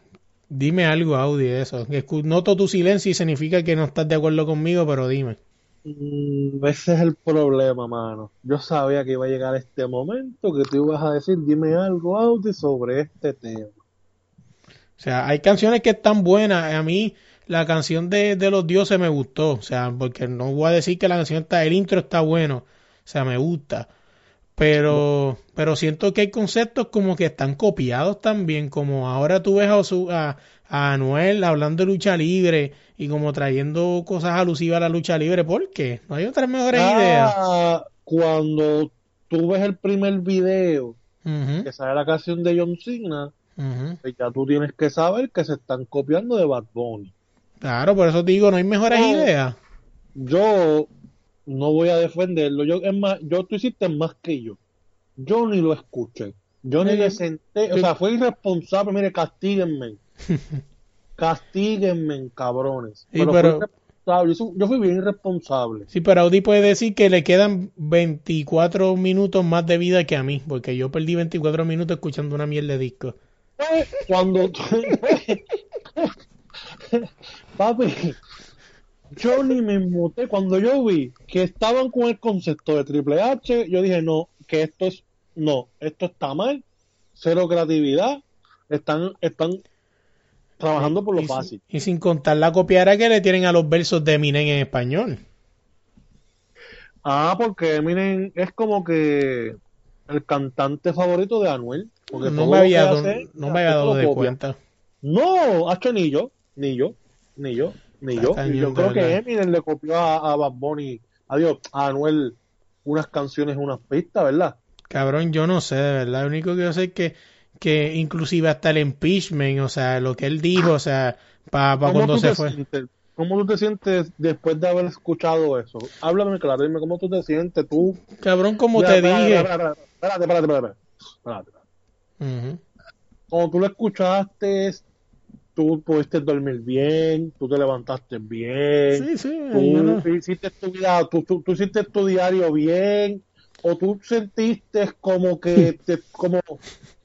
dime algo, Audi, de eso. Noto tu silencio y significa que no estás de acuerdo conmigo, pero dime. Mm, ese es el problema, mano. Yo sabía que iba a llegar este momento que tú ibas a decir, dime algo, Audi, sobre este tema. O sea, hay canciones que están buenas. A mí la canción de, de los dioses me gustó. O sea, porque no voy a decir que la canción está, el intro está bueno. O sea, me gusta. Pero, pero siento que hay conceptos como que están copiados también. Como ahora tú ves a, Osu- a, a Anuel hablando de lucha libre y como trayendo cosas alusivas a la lucha libre. ¿Por qué? No hay otras mejores ideas. Ah, cuando tú ves el primer video que sale la canción de John Cena, pues ya tú tienes que saber que se están copiando de Bad Bunny. Claro, por eso te digo, no hay mejores ideas. Yo no voy a defenderlo. Yo, es más, yo tú hiciste más que yo. Yo ni lo escuché. Yo ni le senté, o sea, fue irresponsable, mire, castíguenme. castíguenme, cabrones. Sí, pero, pero- fui irresponsable, yo, fui bien irresponsable. Sí, pero Audi puede decir que le quedan 24 minutos más de vida que a mí, porque yo perdí 24 minutos escuchando una miel de disco. Cuando papi, yo ni me muté. Cuando yo vi que estaban con el concepto de Triple H, yo dije, no, que esto es, no, esto está mal, cero creatividad, están, están trabajando por lo y, fácil. y sin contar la copiara que le tienen a los versos de Eminem en español. Ah, porque miren, es como que el cantante favorito de Anuel. Porque No me había, dado- hace, no me había dado de copia. cuenta. No, Hacho ni yo, ni yo, ni yo, ni yo. Está Y yo creo que. Eminem le copió a, a Bad Bunny, adiós, a Anuel unas canciones, unas pistas, ¿verdad? Cabrón, yo no sé, de verdad. Lo único que yo sé es que, que inclusive hasta el impeachment, o sea, lo que él dijo, o sea, para ¿Cómo cuando se fue. sientes? ¿Cómo tú te sientes después de haber escuchado eso? Háblame claro, dime cómo tú te sientes tú. Cabrón, como te dije. Espérate, espérate, espérate. Cuando tú lo escuchaste, tú pudiste dormir bien, tú te levantaste bien, Sí, sí, tú hiciste tu vida, tú, tú, tú hiciste tu diario bien, o tú sentiste como que te, como,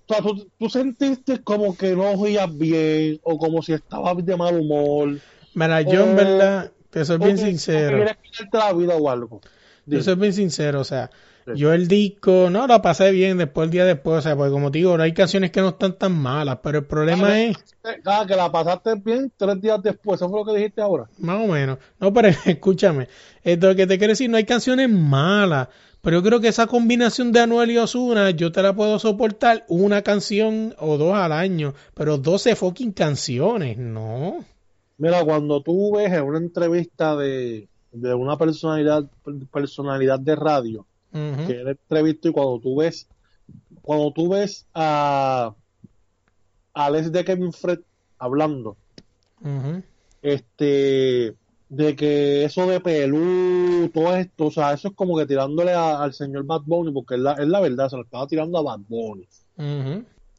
o sea, tú, tú sentiste como que no oías bien, o como si estabas de mal humor, Mira, yo en Eh, verdad, te soy bien sincero. la vida o algo. Yo soy bien sincero, o sea, yo el disco, no, lo pasé bien después el día después, o sea, porque como te digo, no hay canciones que no están tan malas, pero el problema Ah, es, Ah, que la pasaste bien tres días después, eso fue lo que dijiste ahora. más o menos, no, pero escúchame, esto que te quiero decir, no hay canciones malas, pero yo creo que esa combinación de Anuel y Ozuna, yo te la puedo soportar una canción o dos al año, pero 12 fucking canciones, no. Mira, cuando tú ves en una entrevista de, de una personalidad, personalidad de radio, que él entrevistó, y cuando tú ves, cuando tú ves a, a Les de Kevin Fred hablando, este, de que eso de Pelú, todo esto, o sea, eso es como que tirándole a- al señor Bad Bunny, porque es la, es la verdad, se lo estaba tirando a Bad Bunny,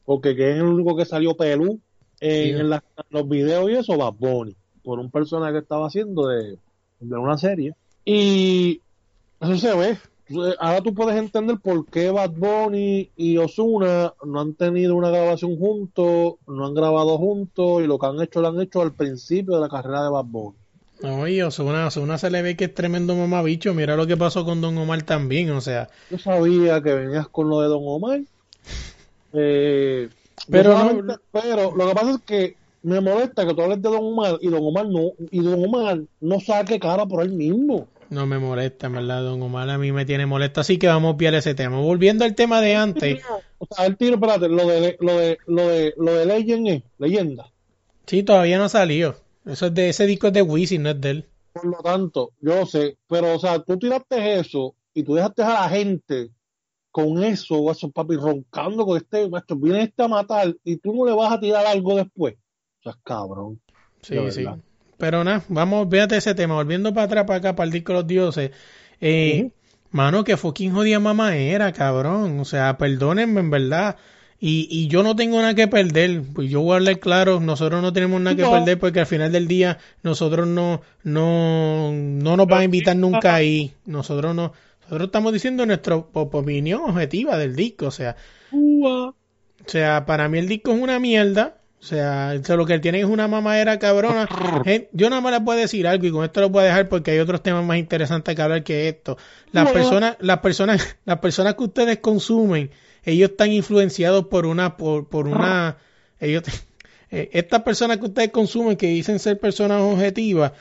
porque que es el único que salió Pelú en, las- los videos y eso, Bad Bunny, por un personaje que estaba haciendo de, de una serie. Y eso se ve. Ahora tú puedes entender por qué Bad Bunny y Ozuna no han tenido una grabación juntos, no han grabado juntos y lo que han hecho lo han hecho al principio de la carrera de Bad Bunny. No, y Ozuna, Ozuna se le ve que es tremendo mamabicho, mira lo que pasó con Don Omar también, o sea, Yo sabía que venías con lo de Don Omar. Eh, Pero no- pero lo que pasa es que me molesta que tú hables de Don Omar y Don Omar no, y Don Omar no saque cara por él mismo. No me molesta, en verdad, Don Omar a mí me tiene molesto, así que vamos a obviar ese tema. Volviendo al tema de antes, O sea, el tiro, espérate, lo de, lo de, lo de, lo de Legend es leyenda. sí, todavía no salió. Eso es de ese disco es de Wisin, no es de él. Por lo tanto, yo sé, pero o sea, tú tiraste eso y tú dejaste a la gente con eso, o esos papi, roncando con este, macho, viene este a matar y tú no le vas a tirar algo después. O sea, cabrón. Sí, sí. Pero nada, vamos, véate ese tema. Volviendo para atrás, para acá, para el disco de los dioses. Eh. Mano, que fucking jodida mamá era, cabrón. O sea, perdónenme, en verdad. Y, y yo no tengo nada que perder. Pues yo voy a hablar claro, nosotros no tenemos nada que No. perder porque al final del día nosotros no, no, no nos van a invitar nunca ahí. Nosotros no, nosotros estamos diciendo nuestra op- opinión objetiva del disco. O sea, o sea, para mí el disco es una mierda. O sea, lo que él tiene es una mamadera cabrona. Yo nada más le puedo decir algo y con esto lo voy a dejar porque hay otros temas más interesantes que hablar que esto. Las personas, las personas, las personas que ustedes consumen, ellos están influenciados por una, por, por una, ellos, eh, estas personas que ustedes consumen que dicen ser personas objetivas,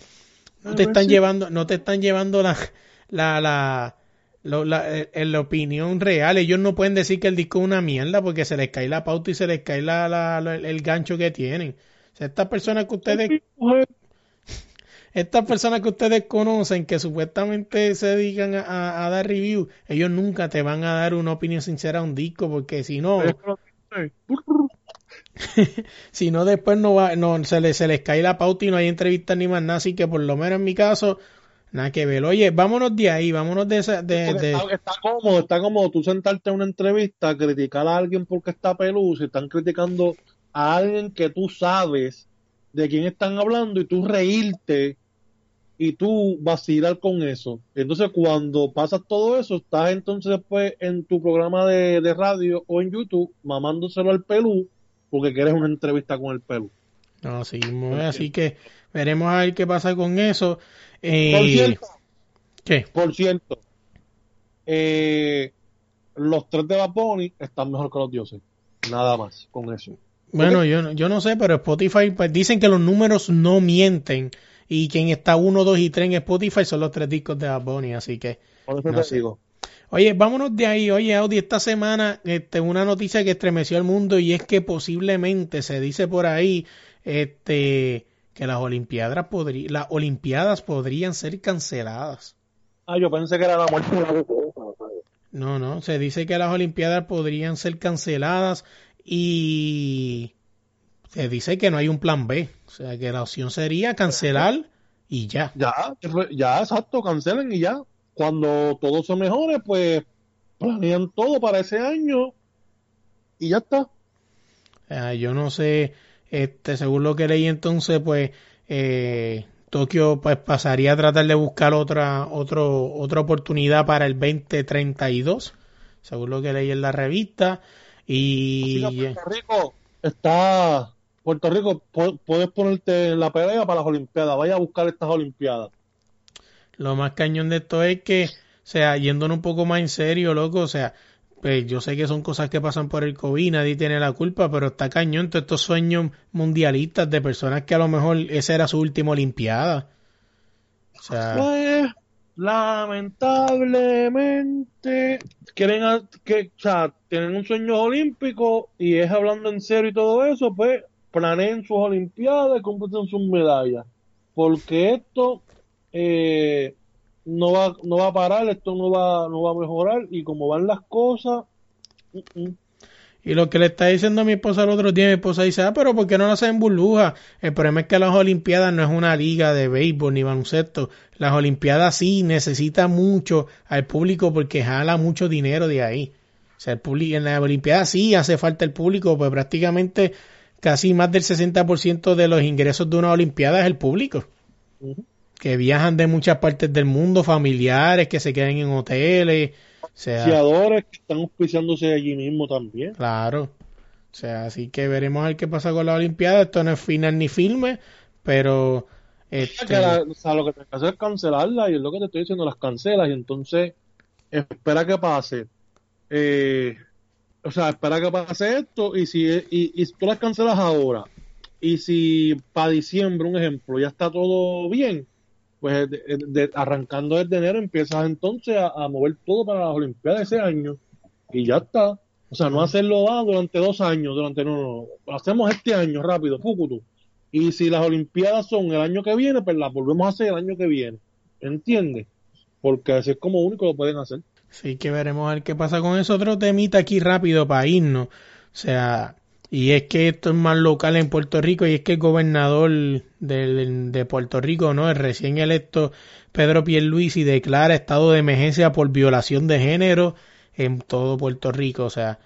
no te están llevando, no te están llevando la, la, la, lo- la, eh, eh, la opinión real. Ellos no pueden decir que el disco es una mierda porque se les cae la pauta y se les cae la, la- la- el gancho que tienen. O sea, estas personas que ustedes, estas personas que ustedes conocen que supuestamente se dedican a, a- a dar review, ellos nunca te van a dar una opinión sincera a un disco porque si no, si no después no va, no, se les, se les cae la pauta y no hay entrevistas ni más nada, así que por lo menos en mi caso, Nada que ver. Oye, vámonos de ahí, vámonos de esa. De, de- Está, está cómodo, está cómodo tú sentarte en una entrevista, criticar a alguien porque está peludo, si están criticando a alguien que tú sabes de quién están hablando y tú reírte y tú vacilar con eso. Entonces cuando pasas todo eso, estás entonces después en tu programa de, de radio o en YouTube mamándoselo al pelú porque quieres una entrevista con el pelú. No, sí, muy- así que veremos a ver qué pasa con eso. Eh, Por cierto, ¿Qué? por cierto, eh, los tres de Bad Bunny están mejor que los dioses. Nada más con eso. Bueno, yo, no- yo no sé, pero Spotify, pues dicen que los números no mienten y quien está 1, 2 y 3 en Spotify son los tres discos de Bad Bunny, así que... Por eso No te sé. digo. Oye, vámonos de ahí. Oye, Audi, esta semana este, una noticia que estremeció al mundo y es que posiblemente se dice por ahí este, que las Olimpiadas, las Olimpiadas podrían ser canceladas. Ah, yo pensé que era la muerte de la No, no, se dice que las Olimpiadas podrían ser canceladas y se dice que no hay un plan B. O sea, que la opción sería cancelar y ya. Ya, ya, exacto, cancelen y ya. Cuando todo se mejore, pues planean todo para ese año y ya está. Ah, yo no sé, este, según lo que leí entonces, pues eh, Tokio pues pasaría a tratar de buscar otra, otro, otra oportunidad para el 2032, según lo que leí en la revista. Y Puerto Rico está. Puerto Rico, pu- puedes ponerte en la pelea para las Olimpiadas. Vaya a buscar estas Olimpiadas. lo más cañón de esto es que, o sea, yéndonos un poco más en serio, loco, o sea, pues yo sé que son cosas que pasan por el COVID, nadie tiene la culpa, pero está cañón todos estos sueños mundialistas de personas que a lo mejor esa era su última Olimpiada. O sea, Pues, lamentablemente, quieren, que, o sea, tienen un sueño olímpico y es hablando en serio y todo eso, pues planeen sus Olimpiadas y completen sus medallas. Porque esto eh, no va, no va a parar, esto no va, no va a mejorar y como van las cosas, Y lo que le está diciendo a mi esposa el otro día, mi esposa dice, ah, pero ¿por qué no lo hacen en burbuja? El problema es que las Olimpiadas no es una liga de béisbol ni baloncesto. Las Olimpiadas sí necesitan mucho al público porque jala mucho dinero de ahí. O sea, el público, en las Olimpiadas sí hace falta el público, pues prácticamente casi más del 60% de los ingresos de una Olimpiada es el público. Que viajan de muchas partes del mundo, familiares, que se quedan en hoteles. O sea, que están auspiciándose allí mismo también. Claro. O sea, así que veremos a ver qué pasa con la Olimpiada. Esto no es final ni filme, pero este, Que la- o sea, lo que tienes que hacer es cancelarla y es lo que te estoy diciendo, las cancelas y entonces espera que pase. Eh, o sea, espera que pase esto y si, y, y tú las cancelas ahora y si para diciembre, un ejemplo, ya está todo bien, pues de- de- arrancando desde enero empiezas entonces a, a mover todo para las Olimpiadas ese año y ya está. O sea, no hacerlo ah, durante dos años, durante no, no, no. lo hacemos este año rápido. Y si las Olimpiadas son el año que viene, pues las volvemos a hacer el año que viene. ¿Entiendes? Porque así es como único lo pueden hacer. Sí que veremos a ver qué pasa con eso. Otro temita aquí rápido para irnos. O sea, y es que esto es más local en Puerto Rico y es que el gobernador de Puerto Rico, ¿no? El recién electo Pedro Pierluisi declara estado de emergencia por violación de género en todo Puerto Rico. O sea,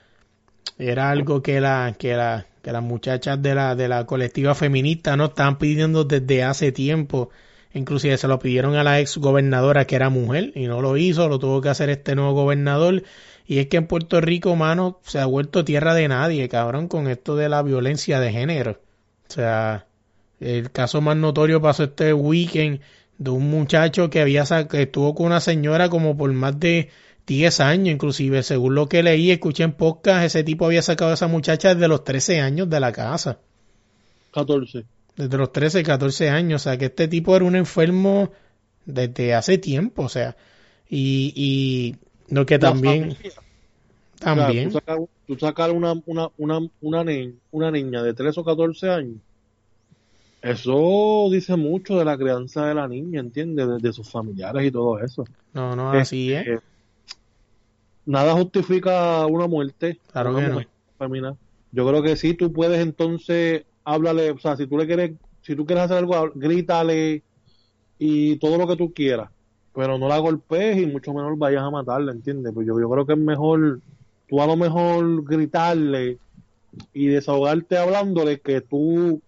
era algo que la que la que las muchachas de la de la colectiva feminista no estaban pidiendo desde hace tiempo inclusive se lo pidieron a la ex gobernadora que era mujer y no lo hizo lo tuvo que hacer este nuevo gobernador y es que en Puerto Rico mano se ha vuelto tierra de nadie cabrón con esto de la violencia de género o sea el caso más notorio pasó este weekend de un muchacho que había que estuvo con una señora como por más de 10 años, inclusive, según lo que leí, escuché en podcast, ese tipo había sacado a esa muchacha desde los 13 años de la casa. 14. Desde los 13, 14 años. O sea, que este tipo era un enfermo desde hace tiempo. O sea, y, y lo que también, también, tú sacar una, una, una, una, ne- una niña de 13 o 14 años, eso dice mucho de la crianza de la niña, ¿entiendes? De, de sus familiares y todo eso. no, no, así es. Eh, nada justifica una muerte. Claro una que no. mujer femenina. Yo creo que sí, tú puedes entonces, háblale, o sea, si tú le quieres, si tú quieres hacer algo, grítale y todo lo que tú quieras. pero no la golpees y mucho menos vayas a matarla, ¿entiendes? Pues yo, yo creo que es mejor, tú a lo mejor gritarle y desahogarte hablándole que tú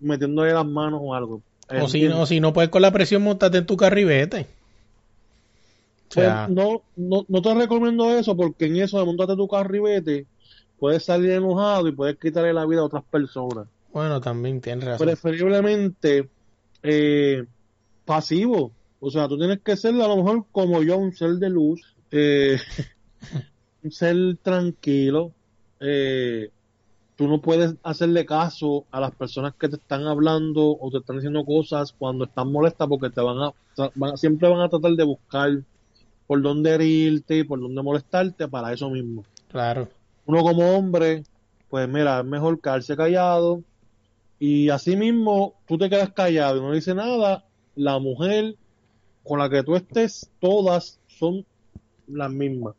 metiéndole las manos o algo. O si, no, si no puedes con la presión, montate en tu carribete. O sea, pues no, no, no te recomiendo eso porque en eso de montarte tu carribete puedes salir enojado y puedes quitarle la vida a otras personas. Bueno, también tienes razón. Preferiblemente eh, pasivo. O sea, tú tienes que ser a lo mejor como yo, un ser de luz, eh, un ser tranquilo. Eh, tú no puedes hacerle caso a las personas que te están hablando o te están diciendo cosas cuando están molestas porque te van a, siempre van a tratar de buscar por dónde herirte y por dónde molestarte para eso mismo. Claro. Uno como hombre, pues mira, es mejor quedarse callado y así mismo tú te quedas callado y no dice nada, la mujer con la que tú estés, todas son las mismas.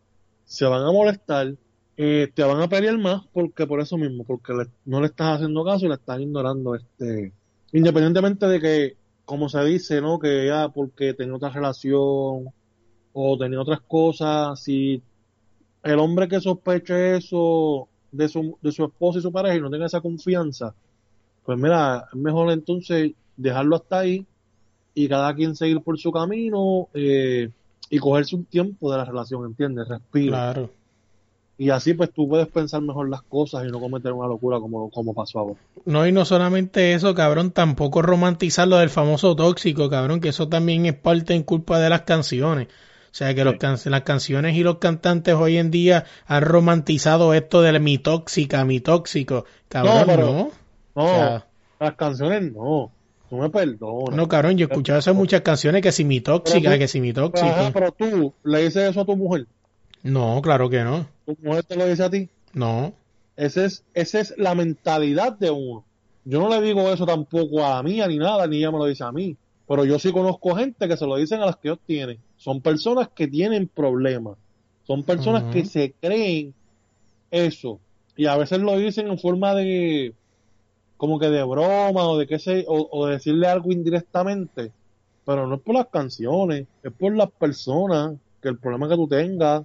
Se van a molestar, eh, te van a pelear más porque por eso mismo, porque no le estás haciendo caso y le estás ignorando. este Independientemente de que, como se dice, ¿no? Que ya porque tenía otra relación o tenía otras cosas, si el hombre que sospeche eso de su, de su esposa y su pareja y no tenga esa confianza, pues mira, es mejor entonces dejarlo hasta ahí y cada quien seguir por su camino eh, y cogerse un tiempo de la relación, ¿entiendes? Respira. Claro. Y así pues tú puedes pensar mejor las cosas y no cometer una locura como, como pasó ahora. No, y no solamente eso, cabrón, tampoco romantizar lo del famoso tóxico, cabrón, que eso también es parte en culpa de las canciones. O sea que los las canciones y los cantantes hoy en día han romantizado esto de mi tóxica, mi tóxico. Cabrón, no. No, las canciones no. Tú me perdonas. No, cabrón, yo he escuchado esas muchas canciones que si mi tóxica, que si mi tóxica. pero tú le dices eso a tu mujer. No, claro que no. ¿Tu mujer te lo dice a ti? No. Esa es, esa es la mentalidad de uno. Yo no le digo eso tampoco a la mía ni nada, ni ella me lo dice a mí. Pero yo sí conozco gente que se lo dicen a las que ellos tienen. Son personas que tienen problemas. Son personas que se creen eso. Y a veces lo dicen en forma de, como que de broma o de qué sé, o, decirle algo indirectamente. Pero no es por las canciones, es por las personas, que el problema que tú tengas,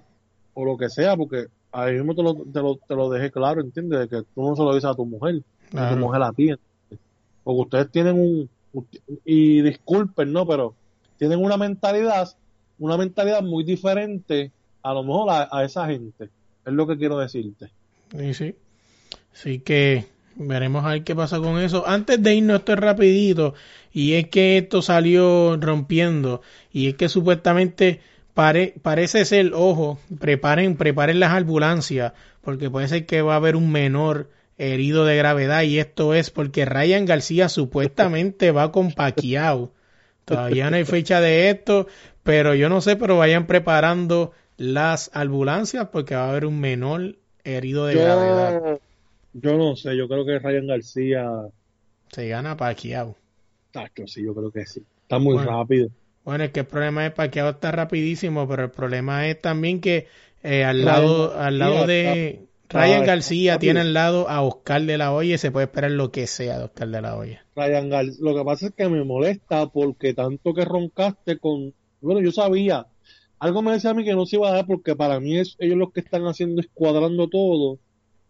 o lo que sea, porque ahí mismo te lo, te lo, te lo dejé claro, ¿entiendes? De que tú no se lo dices a tu mujer, a tu mujer a ti. Porque ustedes tienen un, y disculpen, ¿no? Pero tienen una mentalidad, una mentalidad muy diferente a lo mejor a, esa gente. Es lo que quiero decirte. Sí, sí. Así que veremos a ver qué pasa con eso. Antes de irnos esto es rapidito, y es que esto salió rompiendo, y es que supuestamente parece ser, ojo, preparen, preparen las ambulancias, porque puede ser que va a haber un menor herido de gravedad y esto es porque Ryan García supuestamente va con Paquiao. Todavía no hay fecha de esto, pero yo no sé, pero vayan preparando las ambulancias porque va a haber un menor herido de gravedad. Yo no sé, yo creo que Ryan García se gana Paquiao. Tacho, sí, yo creo que sí. Está muy rápido. Bueno, es que el problema es Paquiao está rapidísimo, pero el problema es también que eh, al lado, al lado de Ryan García tiene al lado a Oscar de la Hoya y se puede esperar lo que sea de Oscar de la Hoya. Ryan García, lo que pasa es que me molesta porque tanto que roncaste con. Bueno, yo sabía. Algo me decía a mí que no se iba a dar porque para mí es ellos los que están haciendo escuadrando todo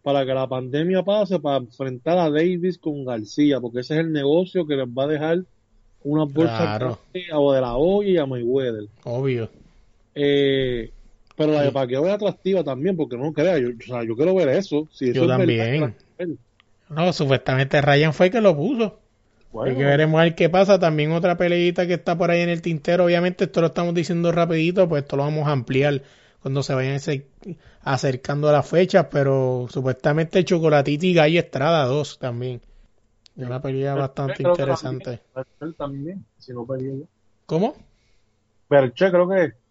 para que la pandemia pase para enfrentar a Davis con García, porque ese es el negocio que les va a dejar una bolsa o de la olla y a Mayweather. Obvio. Eh, pero la de Paquiao es atractiva también, porque no crea, yo, o sea, yo quiero ver eso. Si yo también. no, supuestamente Ryan fue el que lo puso. Bueno. que veremos a ver qué pasa. También otra peleita que está por ahí en el tintero. Obviamente esto lo estamos diciendo rapidito, pues esto lo vamos a ampliar cuando se vayan acercando a las fechas. Pero supuestamente Chocolatito y Gallo Estrada 2 también. Es una pelea bastante interesante. También, si no ¿Cómo? Berche creo que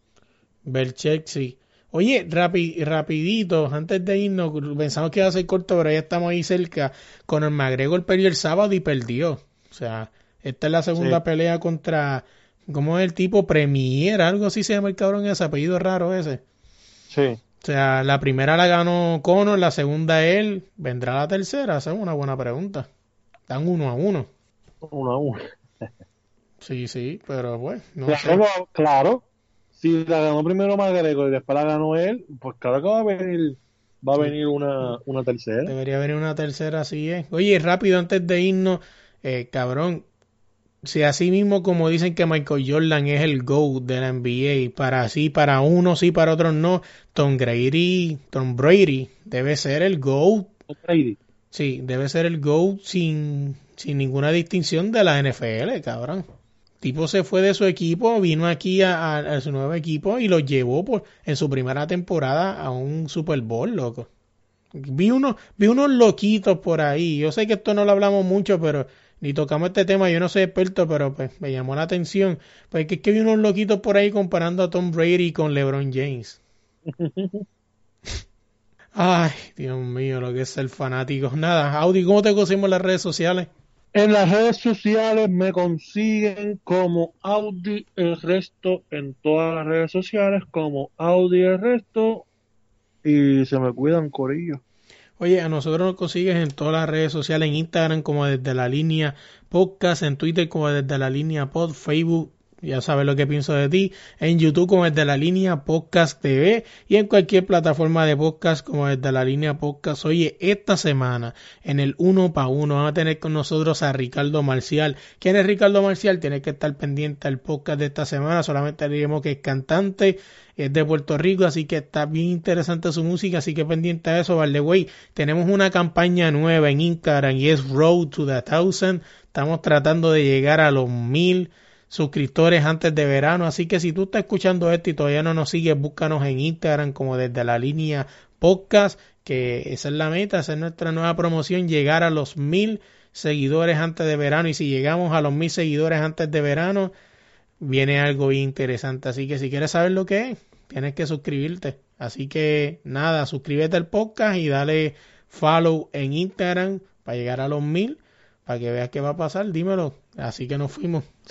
Belchek, sí. Oye, rapidito, antes de irnos, pensamos que iba a ser corto, pero ya estamos ahí cerca. Con el McGregor perdió el sábado y perdió. O sea, esta es la segunda pelea contra, ¿cómo es el tipo? Premier, algo así se llama el cabrón ese, apellido raro ese. Sí. O sea, la primera la ganó Conor, la segunda él. ¿Vendrá la tercera? Esa es una buena pregunta. Están uno a uno. Uno a uno. Sí, sí, pero bueno, no claro, sé. claro. Si la ganó primero McGregor y después la ganó él, pues claro que va a venir, va a venir una, una tercera. Debería venir una tercera, así es. Oye, rápido, antes de irnos, eh, cabrón, si así mismo como dicen que Michael Jordan es el GOAT de la NBA, para sí, para unos sí, para otros no, Tom Brady, Tom Brady debe ser el GOAT, Brady. sí, debe ser el GOAT sin, sin ninguna distinción de la NFL, cabrón. Tipo se fue de su equipo, vino aquí a, a- a su nuevo equipo y lo llevó por, en su primera temporada a un Super Bowl, loco. Vi unos, vi unos loquitos por ahí. Yo sé que esto no lo hablamos mucho, pero ni tocamos este tema. Yo no soy experto, pero pues me llamó la atención. Pues que es que vi unos loquitos por ahí comparando a Tom Brady con LeBron James. Ay, Dios mío, lo que es ser fanático. Nada, Audi, ¿cómo te conseguimos en las redes sociales? En las redes sociales me consiguen como Audi el resto en todas las redes sociales como Audi el resto y se me cuidan corillo. Oye, a nosotros nos consigues en todas las redes sociales, en Instagram como desde la línea podcast, en Twitter como desde la línea pod, Facebook, ya sabes lo que pienso de ti, en YouTube como desde la línea podcast TV y en cualquier plataforma de podcast como desde la línea podcast. Oye, esta semana en el uno pa uno van a tener con nosotros a Ricardo Marcial. ¿Quién es Ricardo Marcial? Tienes que estar pendiente al podcast de esta semana, solamente diremos que es cantante, es de Puerto Rico, así que está bien interesante su música, así que pendiente a eso, vale, güey. Tenemos una campaña nueva en Instagram y es Road to the Thousand. Estamos tratando de llegar a los mil suscriptores antes de verano, así que si tú estás escuchando esto y todavía no nos sigues, búscanos en Instagram como desde la línea podcast, que esa es la meta, esa es nuestra nueva promoción, llegar a los mil seguidores antes de verano y si llegamos a los mil seguidores antes de verano, viene algo interesante. Así que si quieres saber lo que es, tienes que suscribirte. Así que nada, suscríbete al podcast y dale follow en Instagram para llegar a los mil, para que veas qué va a pasar. Dímelo. Así que nos fuimos.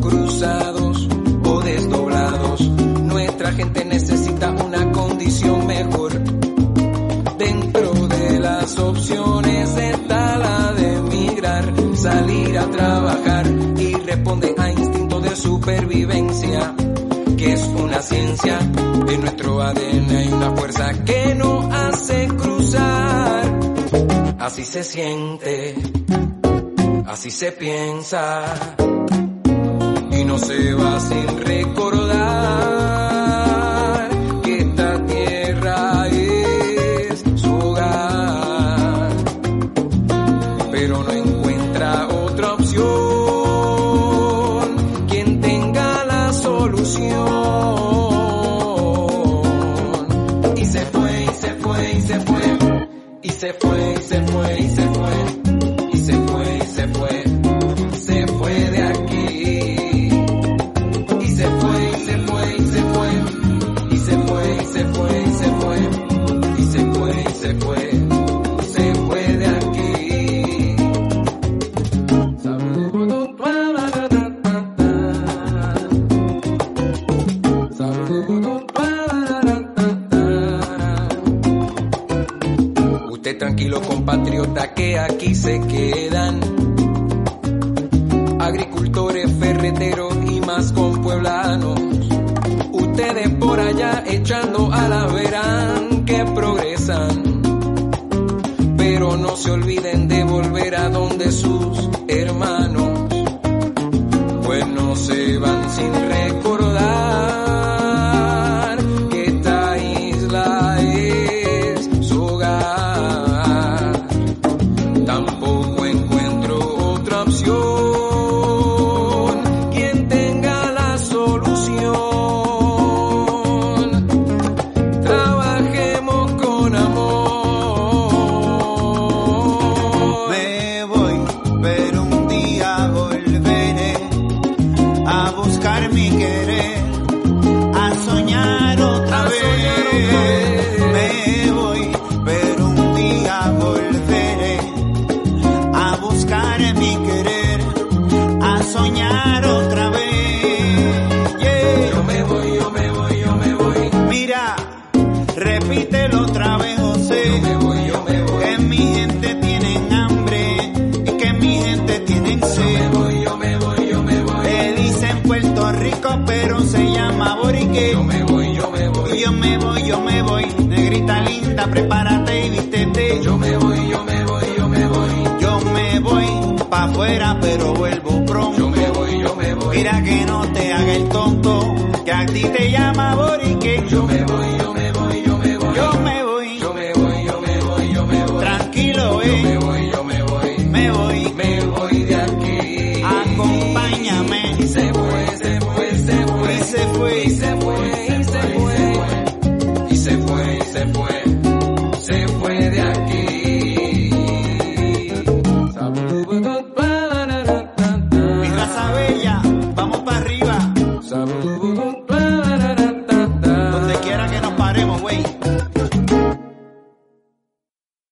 cruzados o desdoblados. Nuestra gente necesita una condición mejor. Dentro de las opciones está la de emigrar, salir a trabajar y responde a instinto de supervivencia, que es una ciencia. En nuestro ADN hay una fuerza que no hace cruzar. Así se siente, así se piensa no se va sin recordar.